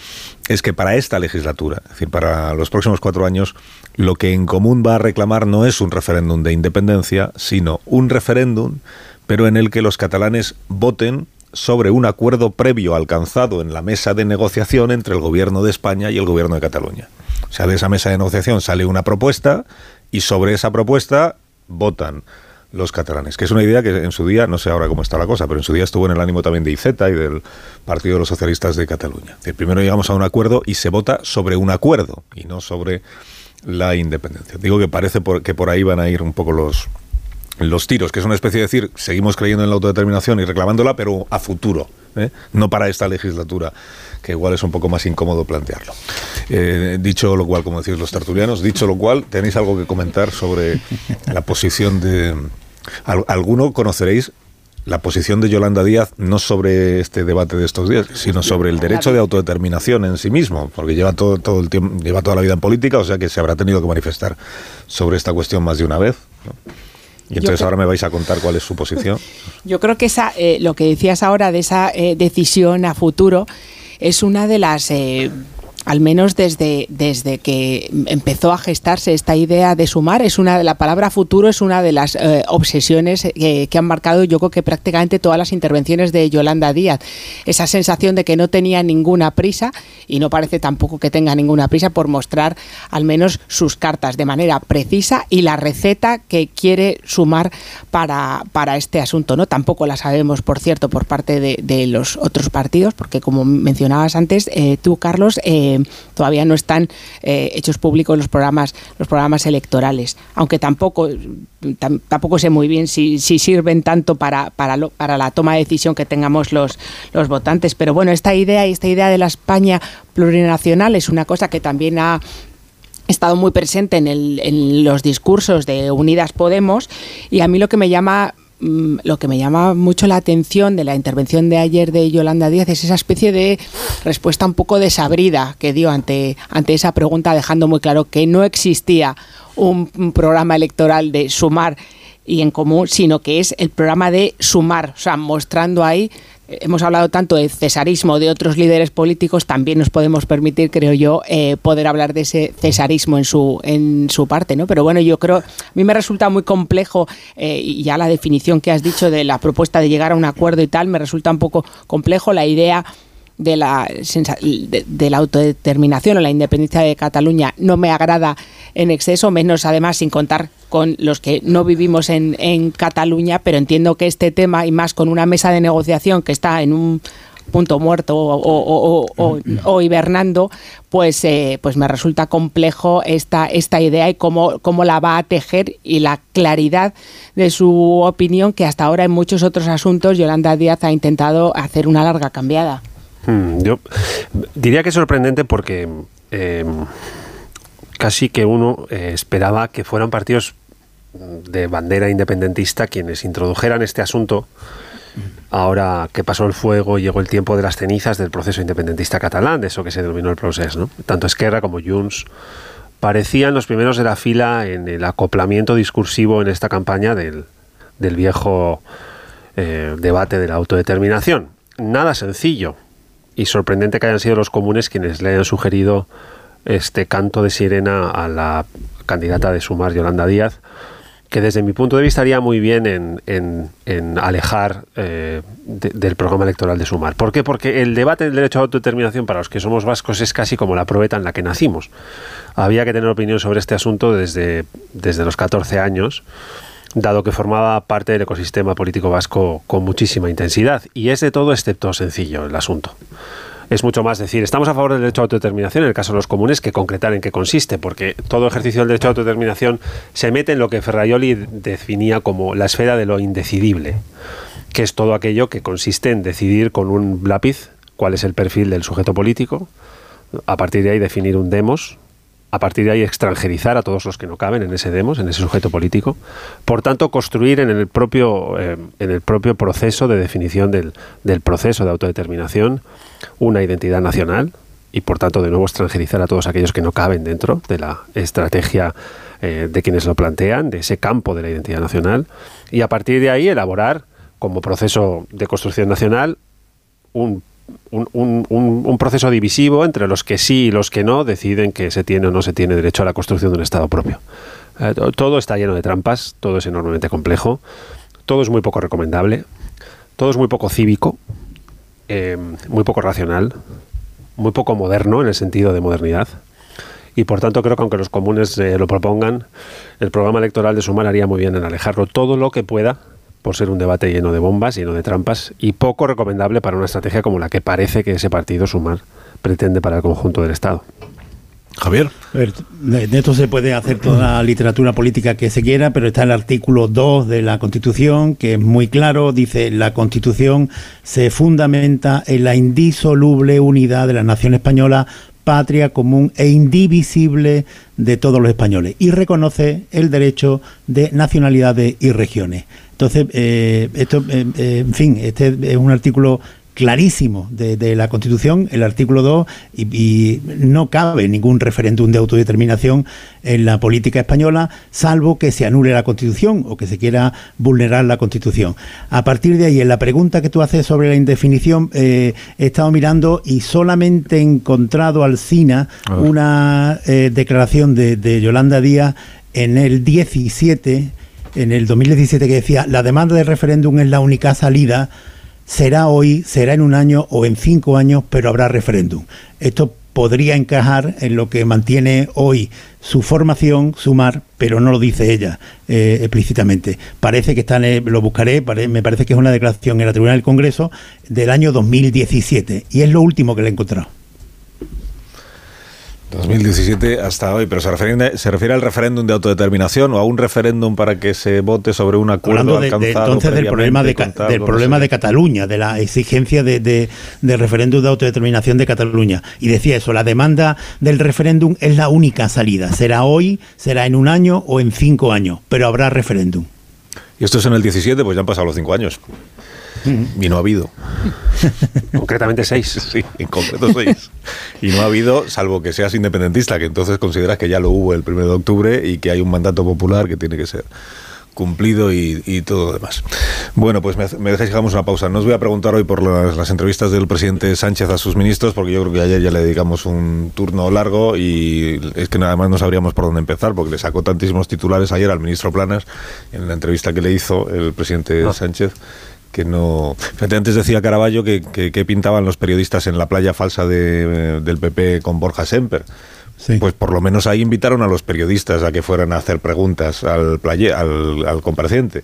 Speaker 1: es que para esta legislatura, es decir, para los próximos cuatro años, lo que en común va a reclamar no es un referéndum de independencia, sino un referéndum, pero en el que los catalanes voten sobre un acuerdo previo alcanzado en la mesa de negociación entre el gobierno de España y el gobierno de Cataluña. O sea, de esa mesa de negociación sale una propuesta y sobre esa propuesta votan los catalanes, que es una idea que en su día, no sé ahora cómo está la cosa, pero en su día estuvo en el ánimo también de IZ y del Partido de los Socialistas de Cataluña. primero llegamos a un acuerdo y se vota sobre un acuerdo y no sobre la independencia. Digo que parece que por ahí van a ir un poco los, los tiros, que es una especie de decir, seguimos creyendo en la autodeterminación y reclamándola, pero a futuro, ¿eh? no para esta legislatura, que igual es un poco más incómodo plantearlo. Eh, dicho lo cual, como decís los tertulianos, dicho lo cual, ¿tenéis algo que comentar sobre la posición de... ¿Alguno conoceréis la posición de Yolanda Díaz no sobre este debate de estos días, sino sobre el derecho de autodeterminación en sí mismo, porque lleva todo, todo el tiempo, lleva toda la vida en política, o sea que se habrá tenido que manifestar sobre esta cuestión más de una vez. Y entonces ahora me vais a contar cuál es su posición.
Speaker 3: Yo creo que esa, eh, lo que decías ahora de esa eh, decisión a futuro es una de las eh, al menos desde, desde que empezó a gestarse esta idea de sumar, es una la palabra futuro es una de las eh, obsesiones que, han marcado yo creo que prácticamente todas las intervenciones de Yolanda Díaz. Esa sensación de que no tenía ninguna prisa y no parece tampoco que tenga ninguna prisa por mostrar al menos sus cartas de manera precisa y la receta que quiere sumar para, para este asunto. ¿no? Tampoco la sabemos, por cierto, por parte de, los otros partidos, porque como mencionabas antes, eh, tú, Carlos, eh, todavía no están eh, hechos públicos los programas, los programas electorales, aunque tampoco, tampoco sé muy bien si, sirven tanto para, para, para la toma de decisión que tengamos los, los votantes. Pero bueno, esta idea y esta idea de la España plurinacional es una cosa que también ha estado muy presente en, en, los discursos de Unidas Podemos y a mí lo que me llama Mm, lo que me llama mucho la atención de la intervención de ayer de Yolanda Díaz es esa especie de respuesta un poco desabrida que dio ante, ante esa pregunta, dejando muy claro que no existía un, programa electoral de sumar y en común, sino que es el programa de sumar, o sea, mostrando ahí hemos hablado tanto de cesarismo de otros líderes políticos, también nos podemos permitir, creo yo, eh, poder hablar de ese cesarismo en su, en su parte, ¿no? Pero bueno, yo creo, a mí me resulta muy complejo, eh, y ya la definición que has dicho de la propuesta de llegar a un acuerdo y tal, me resulta un poco complejo la idea de la, de, la autodeterminación o la independencia de Cataluña no me agrada en exceso, menos además sin contar con los que no vivimos en, en Cataluña, pero entiendo que este tema y más con una mesa de negociación que está en un punto muerto o, o, hibernando, pues, eh, pues me resulta complejo esta, esta idea y cómo, cómo la va a tejer y la claridad de su opinión que hasta ahora en muchos otros asuntos Yolanda Díaz ha intentado hacer una larga cambiada.
Speaker 4: Hmm, yo diría que es sorprendente porque eh, casi que uno eh, esperaba que fueran partidos de bandera independentista quienes introdujeran este asunto ahora que pasó el fuego llegó el tiempo de las cenizas del proceso independentista catalán, de eso que se denominó el proceso. ¿no? Tanto Esquerra como Junts parecían los primeros de la fila en el acoplamiento discursivo en esta campaña del, viejo eh, debate de la autodeterminación. Nada sencillo, y sorprendente que hayan sido los comunes quienes le hayan sugerido este canto de sirena a la candidata de Sumar, Yolanda Díaz, que desde mi punto de vista haría muy bien en, alejar eh, del programa electoral de Sumar. ¿Por qué? Porque el debate del derecho a autodeterminación para los que somos vascos es casi como la probeta en la que nacimos. Había que tener opinión sobre este asunto desde, desde los 14 años dado que formaba parte del ecosistema político vasco con muchísima intensidad. Y es de todo excepto sencillo el asunto. Es mucho más decir, estamos a favor del derecho a autodeterminación en el caso de los comunes que concretar en qué consiste, porque todo ejercicio del derecho a autodeterminación se mete en lo que Ferraioli definía como la esfera de lo indecidible, que es todo aquello que consiste en decidir con un lápiz cuál es el perfil del sujeto político, a partir de ahí definir un demos, a partir de ahí extranjerizar a todos los que no caben en ese demos, en ese sujeto político. Por tanto, construir en el propio, eh, en el propio proceso de definición del, del, proceso de autodeterminación una identidad nacional y por tanto de nuevo extranjerizar a todos aquellos que no caben dentro de la estrategia eh, de quienes lo plantean, de ese campo de la identidad nacional, y a partir de ahí elaborar como proceso de construcción nacional un, un, proceso divisivo entre los que sí y los que no deciden que se tiene o no se tiene derecho a la construcción de un Estado propio. Eh, todo está lleno de trampas, todo es enormemente complejo, todo es muy poco recomendable, todo es muy poco cívico, eh, muy poco racional, muy poco moderno en el sentido de modernidad. Y por tanto creo que aunque los comunes eh, lo propongan, el programa electoral de Sumar haría muy bien en alejarlo todo lo que pueda por ser un debate lleno de bombas, lleno de trampas y poco recomendable para una estrategia como la que parece que ese partido Sumar pretende para el conjunto del Estado.
Speaker 1: Javier.
Speaker 5: de esto se puede hacer toda la literatura política que se quiera, pero está el artículo 2 de la Constitución, que es muy claro, dice, la Constitución se fundamenta en la indisoluble unidad de la nación española, patria común e indivisible de todos los españoles, y reconoce el derecho de nacionalidades y regiones. Entonces, eh, esto, eh, eh, en fin, este es un artículo clarísimo de, la Constitución, el artículo 2, y, no cabe ningún referéndum de autodeterminación en la política española, salvo que se anule la Constitución o que se quiera vulnerar la Constitución. A partir de ahí, en la pregunta que tú haces sobre la indefinición, eh, he estado mirando y solamente he encontrado al SINA una eh, declaración de, de Yolanda Díaz en el 17, en el 2017, que decía, la demanda de referéndum es la única salida será hoy, será en un año o en cinco años, pero habrá referéndum. Esto podría encajar en lo que mantiene hoy su formación, sumar, pero no lo dice ella eh, explícitamente. Parece que está, lo buscaré, me parece que es una declaración en la Tribunal del Congreso del año 2017 y es lo último que le he encontrado.
Speaker 1: 2017 hasta hoy, pero se refiere, se refiere al referéndum de autodeterminación o a un referéndum para que se vote sobre un acuerdo
Speaker 5: de,
Speaker 1: alcanzado.
Speaker 5: entonces del problema de, del problema de Cataluña, de la exigencia de, de, referéndum de autodeterminación de Cataluña. Y decía eso, la demanda del referéndum es la única salida. Será hoy, será en un año o en cinco años, pero habrá referéndum.
Speaker 1: Y esto es en el 17, pues ya han pasado los cinco años. Y no ha habido.
Speaker 4: Concretamente seis.
Speaker 1: Sí, en concreto seis. Y no ha habido, salvo que seas independentista, que entonces consideras que ya lo hubo el 1 de octubre y que hay un mandato popular que tiene que ser cumplido y, todo lo demás. Bueno, pues me, me dejáis que hagamos una pausa. No os voy a preguntar hoy por las, entrevistas del presidente Sánchez a sus ministros, porque yo creo que ayer ya le dedicamos un turno largo y es que nada más no sabríamos por dónde empezar, porque le sacó tantísimos titulares ayer al ministro Planas en la entrevista que le hizo el presidente. Sánchez que no... Fíjate, antes decía Caraballo que, que, pintaban los periodistas en la playa falsa de, del PP con Borja Semper. Pues por lo menos ahí invitaron a los periodistas a que fueran a hacer preguntas al, playe, al, al compareciente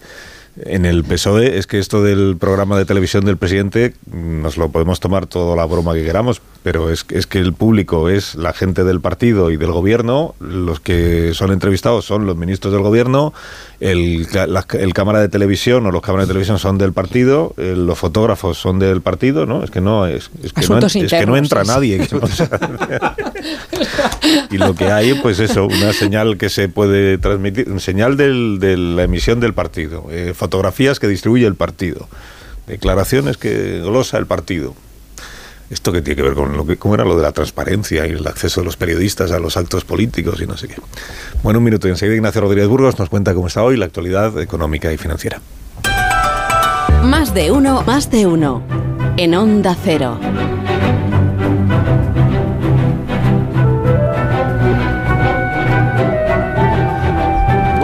Speaker 1: en el PSOE es que esto del programa de televisión del presidente nos lo podemos tomar toda la broma que queramos, pero es, es que el público es la gente del partido y del gobierno, los que son entrevistados son los ministros del gobierno, el, el cámara de televisión o los cámaras de televisión son del partido, los fotógrafos son del partido, ¿no? Es que no es, es que, no, es que no entra nadie. y lo que hay, pues eso, una señal que se puede transmitir, señal del, de la emisión del partido. Eh, fotografías que distribuye el partido, declaraciones que glosa el partido. Esto que tiene que ver con lo que, cómo era lo de la transparencia y el acceso de los periodistas a los actos políticos y no sé qué. Bueno, un minuto y enseguida Ignacio Rodríguez Burgos nos cuenta cómo está hoy la actualidad económica y financiera.
Speaker 9: Más de uno, más de uno. En Onda Cero.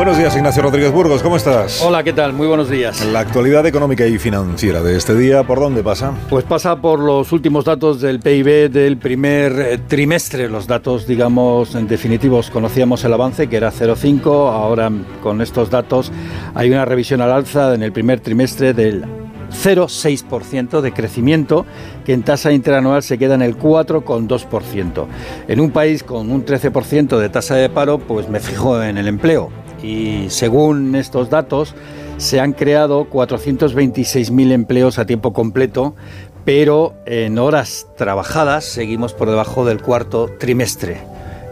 Speaker 1: Buenos días, Ignacio Rodríguez Burgos, ¿cómo estás?
Speaker 10: Hola, ¿qué tal? Muy buenos días.
Speaker 1: La actualidad económica y financiera de este día, ¿por dónde pasa?
Speaker 10: Pues pasa por los últimos datos del PIB del primer eh, trimestre, los datos, digamos, en definitivos. Conocíamos el avance, que era 0,5, ahora con estos datos hay una revisión al alza en el primer trimestre del 0,6% de crecimiento, que en tasa interanual se queda en el 4,2%. En un país con un 13% de tasa de paro, pues me fijo en el empleo y según estos datos se han creado 426.000 empleos a tiempo completo, pero en horas trabajadas seguimos por debajo del cuarto trimestre.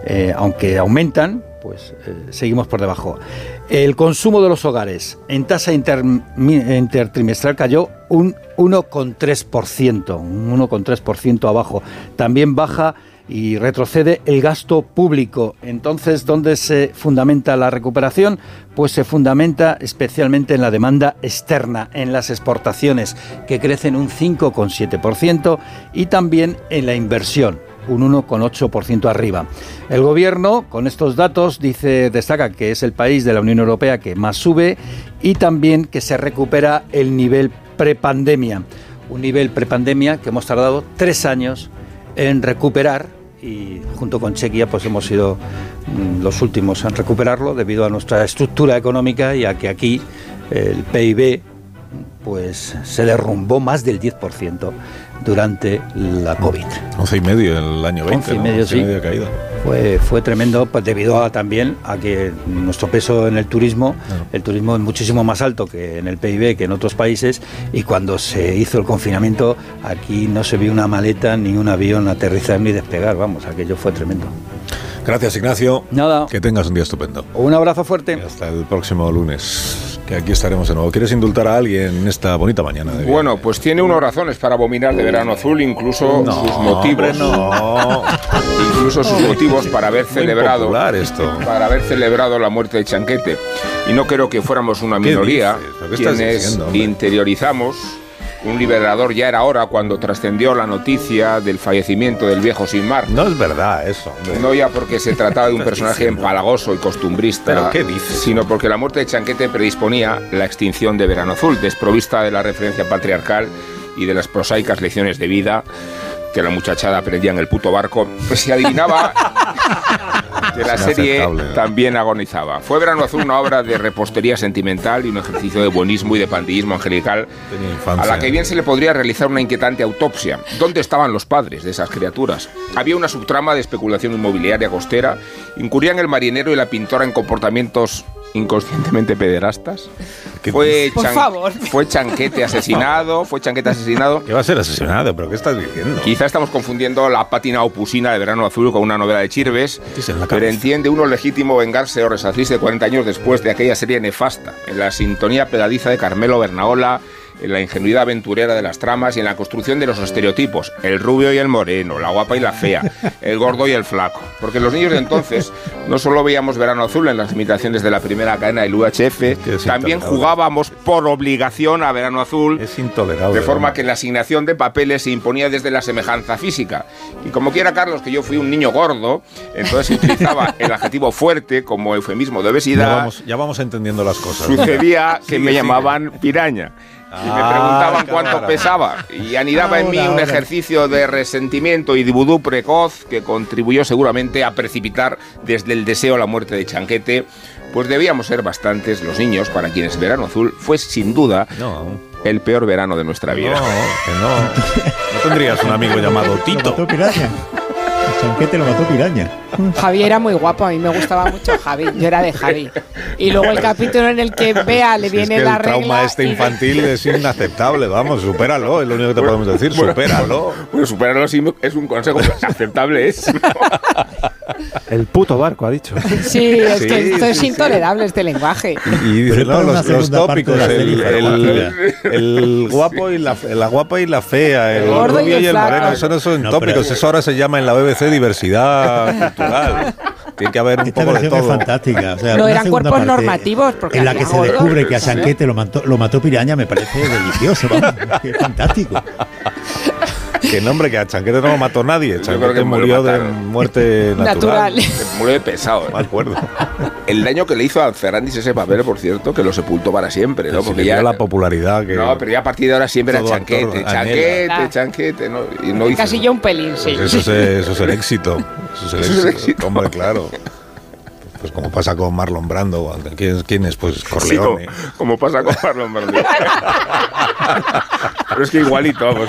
Speaker 10: Eh, aunque aumentan, pues eh, seguimos por debajo. El consumo de los hogares en tasa intertrimestral cayó un 1,3%, un 1,3% abajo. También baja y retrocede el gasto público. Entonces, ¿dónde se fundamenta la recuperación? Pues se fundamenta especialmente en la demanda externa, en las exportaciones, que crecen un 5,7%, y también en la inversión, un 1,8% arriba. El gobierno, con estos datos, dice, destaca que es el país de la Unión Europea que más sube y también que se recupera el nivel prepandemia. Un nivel prepandemia que hemos tardado tres años en recuperar y junto con Chequia pues hemos sido mm, los últimos en recuperarlo debido a nuestra estructura económica y a que aquí el PIB pues se derrumbó más del 10% durante la COVID.
Speaker 1: 11 y medio el año 20,
Speaker 10: y medio, sí. caída. Fue, fue tremendo pues debido a, también a que nuestro peso en el turismo, el turismo es muchísimo más alto que en el PIB que en otros países y cuando se hizo el confinamiento aquí no se vio una maleta ni un avión aterrizar ni despegar, vamos, aquello fue tremendo.
Speaker 1: Gracias Ignacio.
Speaker 10: Nada.
Speaker 1: Que tengas un día estupendo.
Speaker 10: Un abrazo fuerte.
Speaker 1: hasta el próximo lunes aquí estaremos de nuevo. ¿Quieres indultar a alguien en esta bonita mañana?
Speaker 6: bueno, pues tiene unas razones para abominar de verano azul, incluso sus motivos.
Speaker 1: no.
Speaker 6: incluso sus motivos para haber celebrado.
Speaker 1: esto.
Speaker 6: Para haber celebrado la muerte de Chanquete. Y no creo que fuéramos una minoría quienes interiorizamos un liberador ya era hora cuando trascendió la noticia del fallecimiento del viejo sin mar.
Speaker 1: No es verdad eso.
Speaker 6: No ya porque se trataba de un personaje empalagoso y costumbrista,
Speaker 1: ¿Pero qué dices?
Speaker 6: sino porque la muerte de Chanquete predisponía la extinción de Verano Azul, desprovista de la referencia patriarcal y de las prosaicas lecciones de vida que la muchachada aprendía en el puto barco, pues se adivinaba que la serie también agonizaba. Fue Verano Azul una obra de repostería sentimental y un ejercicio de buenismo y de pandillismo angelical a la que bien se le podría realizar una inquietante autopsia. ¿Dónde estaban los padres de esas criaturas? Había una subtrama de especulación inmobiliaria costera, incurrían el marinero y la pintora en comportamientos inconscientemente pederastas.
Speaker 3: Fue, Por favor.
Speaker 6: fue Chanquete asesinado, fue Chanquete asesinado.
Speaker 1: ¿Qué va a ser asesinado? ¿Pero qué estás diciendo?
Speaker 6: Quizá estamos confundiendo la pátina opusina de Verano Azul con una novela de Chirves, pero entiende uno legítimo vengarse o resarcirse 40 años después de aquella serie nefasta, en la sintonía pedadiza de Carmelo Bernaola, en la ingenuidad aventurera de las tramas y en la construcción de los estereotipos, el rubio y el moreno, la guapa y la fea, el gordo y el flaco. Porque los niños de entonces no solo veíamos Verano Azul en las imitaciones de la primera cadena del UHF, también jugábamos por obligación a Verano Azul.
Speaker 1: Es intolerable.
Speaker 6: De forma que la asignación de papeles se imponía desde la semejanza física. Y como quiera Carlos que yo fui un niño gordo, entonces utilizaba el adjetivo fuerte como eufemismo de obesidad.
Speaker 1: Ya vamos, ya vamos entendiendo las cosas.
Speaker 6: Sucedía que me llamaban piraña y me preguntaban ah, cuánto pesaba. Y anidaba en mí un ejercicio de resentimiento y de vudú precoz que contribuyó seguramente a precipitar desde el deseo la muerte de Chanquete. Pues debíamos ser bastantes los niños para quienes Verano Azul fue sin duda el peor verano de nuestra vida.
Speaker 1: No, que no. No tendrías un amigo llamado Tito.
Speaker 5: Chanquete lo mató piraña.
Speaker 3: Javi era muy guapo, a mí me gustaba mucho Javi, yo era de Javi. Y luego el capítulo en el que Bea le viene la
Speaker 1: regla. El trauma este infantil es inaceptable, vamos, supéralo, es lo único que te podemos decir, supéralo.
Speaker 6: Bueno, supéralo es un consejo aceptable, es.
Speaker 4: El puto barco, ha dicho.
Speaker 3: Sí, es que esto es intolerable, este lenguaje.
Speaker 1: Y, dice, no, los, tópicos, el, guapo y la, la, guapa y la fea, el, rubio y el, moreno, eso no son tópicos, eso ahora se llama en la BBC diversidad cultural. Tiene que haber un poco de todo. Es
Speaker 5: fantástica.
Speaker 3: no eran cuerpos normativos. Porque
Speaker 5: en la que se descubre que a Sanquete lo mató, lo mató Piraña me parece delicioso. Vamos, es fantástico.
Speaker 1: Que nombre, que a Chanquete no lo mató nadie. Chanquete murió de muerte natural.
Speaker 6: Murió de pesado.
Speaker 1: ¿eh? Me acuerdo.
Speaker 6: El daño que le hizo a Ferrandis ese papel, por cierto, que lo sepultó para siempre, ¿no?
Speaker 1: Porque ya la popularidad que.
Speaker 6: No, pero ya a partir de ahora siempre era Chanquete, Chanquete, Chanquete. No, y no
Speaker 3: Casi yo un pelín, sí.
Speaker 1: Pues eso, es, eso es el éxito. Eso es el, éxito. Hombre, claro. Pues como pasa con Marlon Brando. ¿Quién, es? Pues Corleone.
Speaker 6: como, pasa con Marlon Brando. Pero es que igualito, vamos.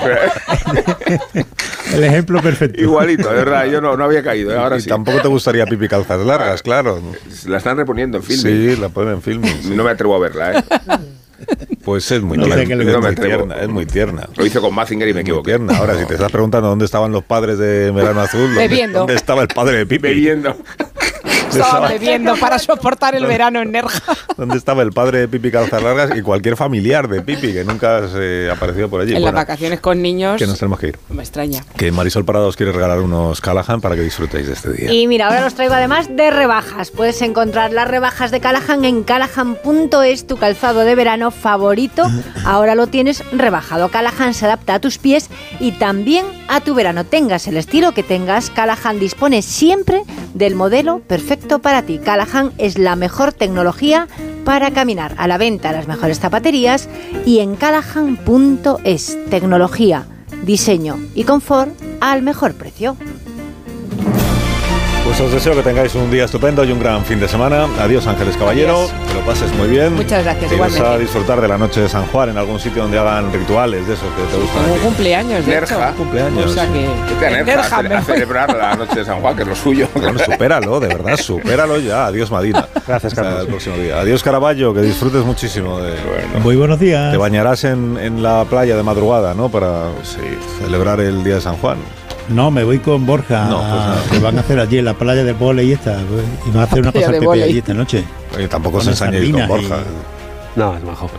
Speaker 5: El ejemplo perfecto.
Speaker 6: Igualito, de verdad. Yo no, no había caído. ¿eh? Ahora
Speaker 1: y tampoco te gustaría Pipi Calzas Largas, claro.
Speaker 6: La están reponiendo en film.
Speaker 1: Sí, la ponen en film.
Speaker 6: No me atrevo a verla, ¿eh?
Speaker 1: Pues es muy, tierna, es, muy tierna, es muy tierna.
Speaker 6: Lo hice con Mazinger y me equivoqué.
Speaker 1: Tierna. Ahora, si te estás preguntando dónde estaban los padres de Verano Azul, ¿dónde, ¿dónde estaba el padre de Pipi?
Speaker 6: Bebiendo.
Speaker 3: Estaba bebiendo para soportar el verano en Nerja.
Speaker 1: ¿Dónde estaba el padre de Pipi Calzas Largas y cualquier familiar de Pipi que nunca se ha aparecido por allí?
Speaker 3: En las vacaciones con niños.
Speaker 1: Que nos tenemos que ir.
Speaker 3: Me extraña.
Speaker 1: Que Marisol Parada os quiere regalar unos Callahan para que disfrutéis de este día.
Speaker 11: Y mira, ahora os traigo además de rebajas. Puedes encontrar las rebajas de Callahan en callahan.es, tu calzado de verano favorito. Ahora lo tienes rebajado. Callahan se adapta a tus pies y también a tu verano. Tengas el estilo que tengas, Callahan dispone siempre del modelo perfecto para ti. Callahan es la mejor tecnología para caminar. A la venta las mejores zapaterías y en callahan.es. Tecnología, diseño y confort al mejor precio.
Speaker 1: Pues os deseo que tengáis un día estupendo y un gran fin de semana. Adiós Ángeles Caballero, que lo pases muy bien.
Speaker 3: Muchas gracias.
Speaker 1: Y vas a disfrutar de la noche de San Juan en algún sitio donde hagan rituales de esos que te gustan.
Speaker 3: Como cumpleaños, de
Speaker 6: Nerja.
Speaker 3: hecho.
Speaker 1: Cumpleaños.
Speaker 3: O sea que...
Speaker 6: Nerja a, a celebrar la noche de San Juan, que es lo suyo.
Speaker 1: Bueno, supéralo, de verdad, supéralo ya. Adiós Madina.
Speaker 4: Gracias,
Speaker 1: Hasta
Speaker 4: Carlos.
Speaker 1: el próximo día. Adiós Caraballo, que disfrutes muchísimo de...
Speaker 5: Muy buenos días.
Speaker 1: Te bañarás en, en la playa de madrugada, ¿no? Para celebrar el día de San Juan.
Speaker 5: No, me voy con Borja.
Speaker 1: No, pues
Speaker 5: que van a hacer allí en la playa del vóley y esta. Y van a hacer una
Speaker 3: Playa
Speaker 5: cosa al
Speaker 3: de
Speaker 5: Pepe allí esta noche.
Speaker 1: Oye, tampoco
Speaker 5: Con
Speaker 1: se
Speaker 5: las
Speaker 1: ensañéis con Borja.
Speaker 4: No, es majo.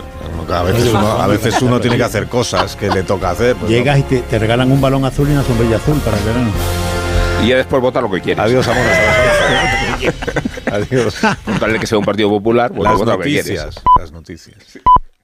Speaker 1: A veces, uno, a veces uno tiene que hacer cosas que le toca hacer. pues,
Speaker 5: Llegas
Speaker 1: ¿no?
Speaker 5: y te, te regalan un balón azul y una sombrilla azul para el verano.
Speaker 6: Y ya después vota lo que quieres.
Speaker 1: Adiós, amor. las. Adiós.
Speaker 6: Con tal de que sea un partido popular, pues
Speaker 1: Las
Speaker 6: vota lo que quieres.
Speaker 1: noticias. Las noticias.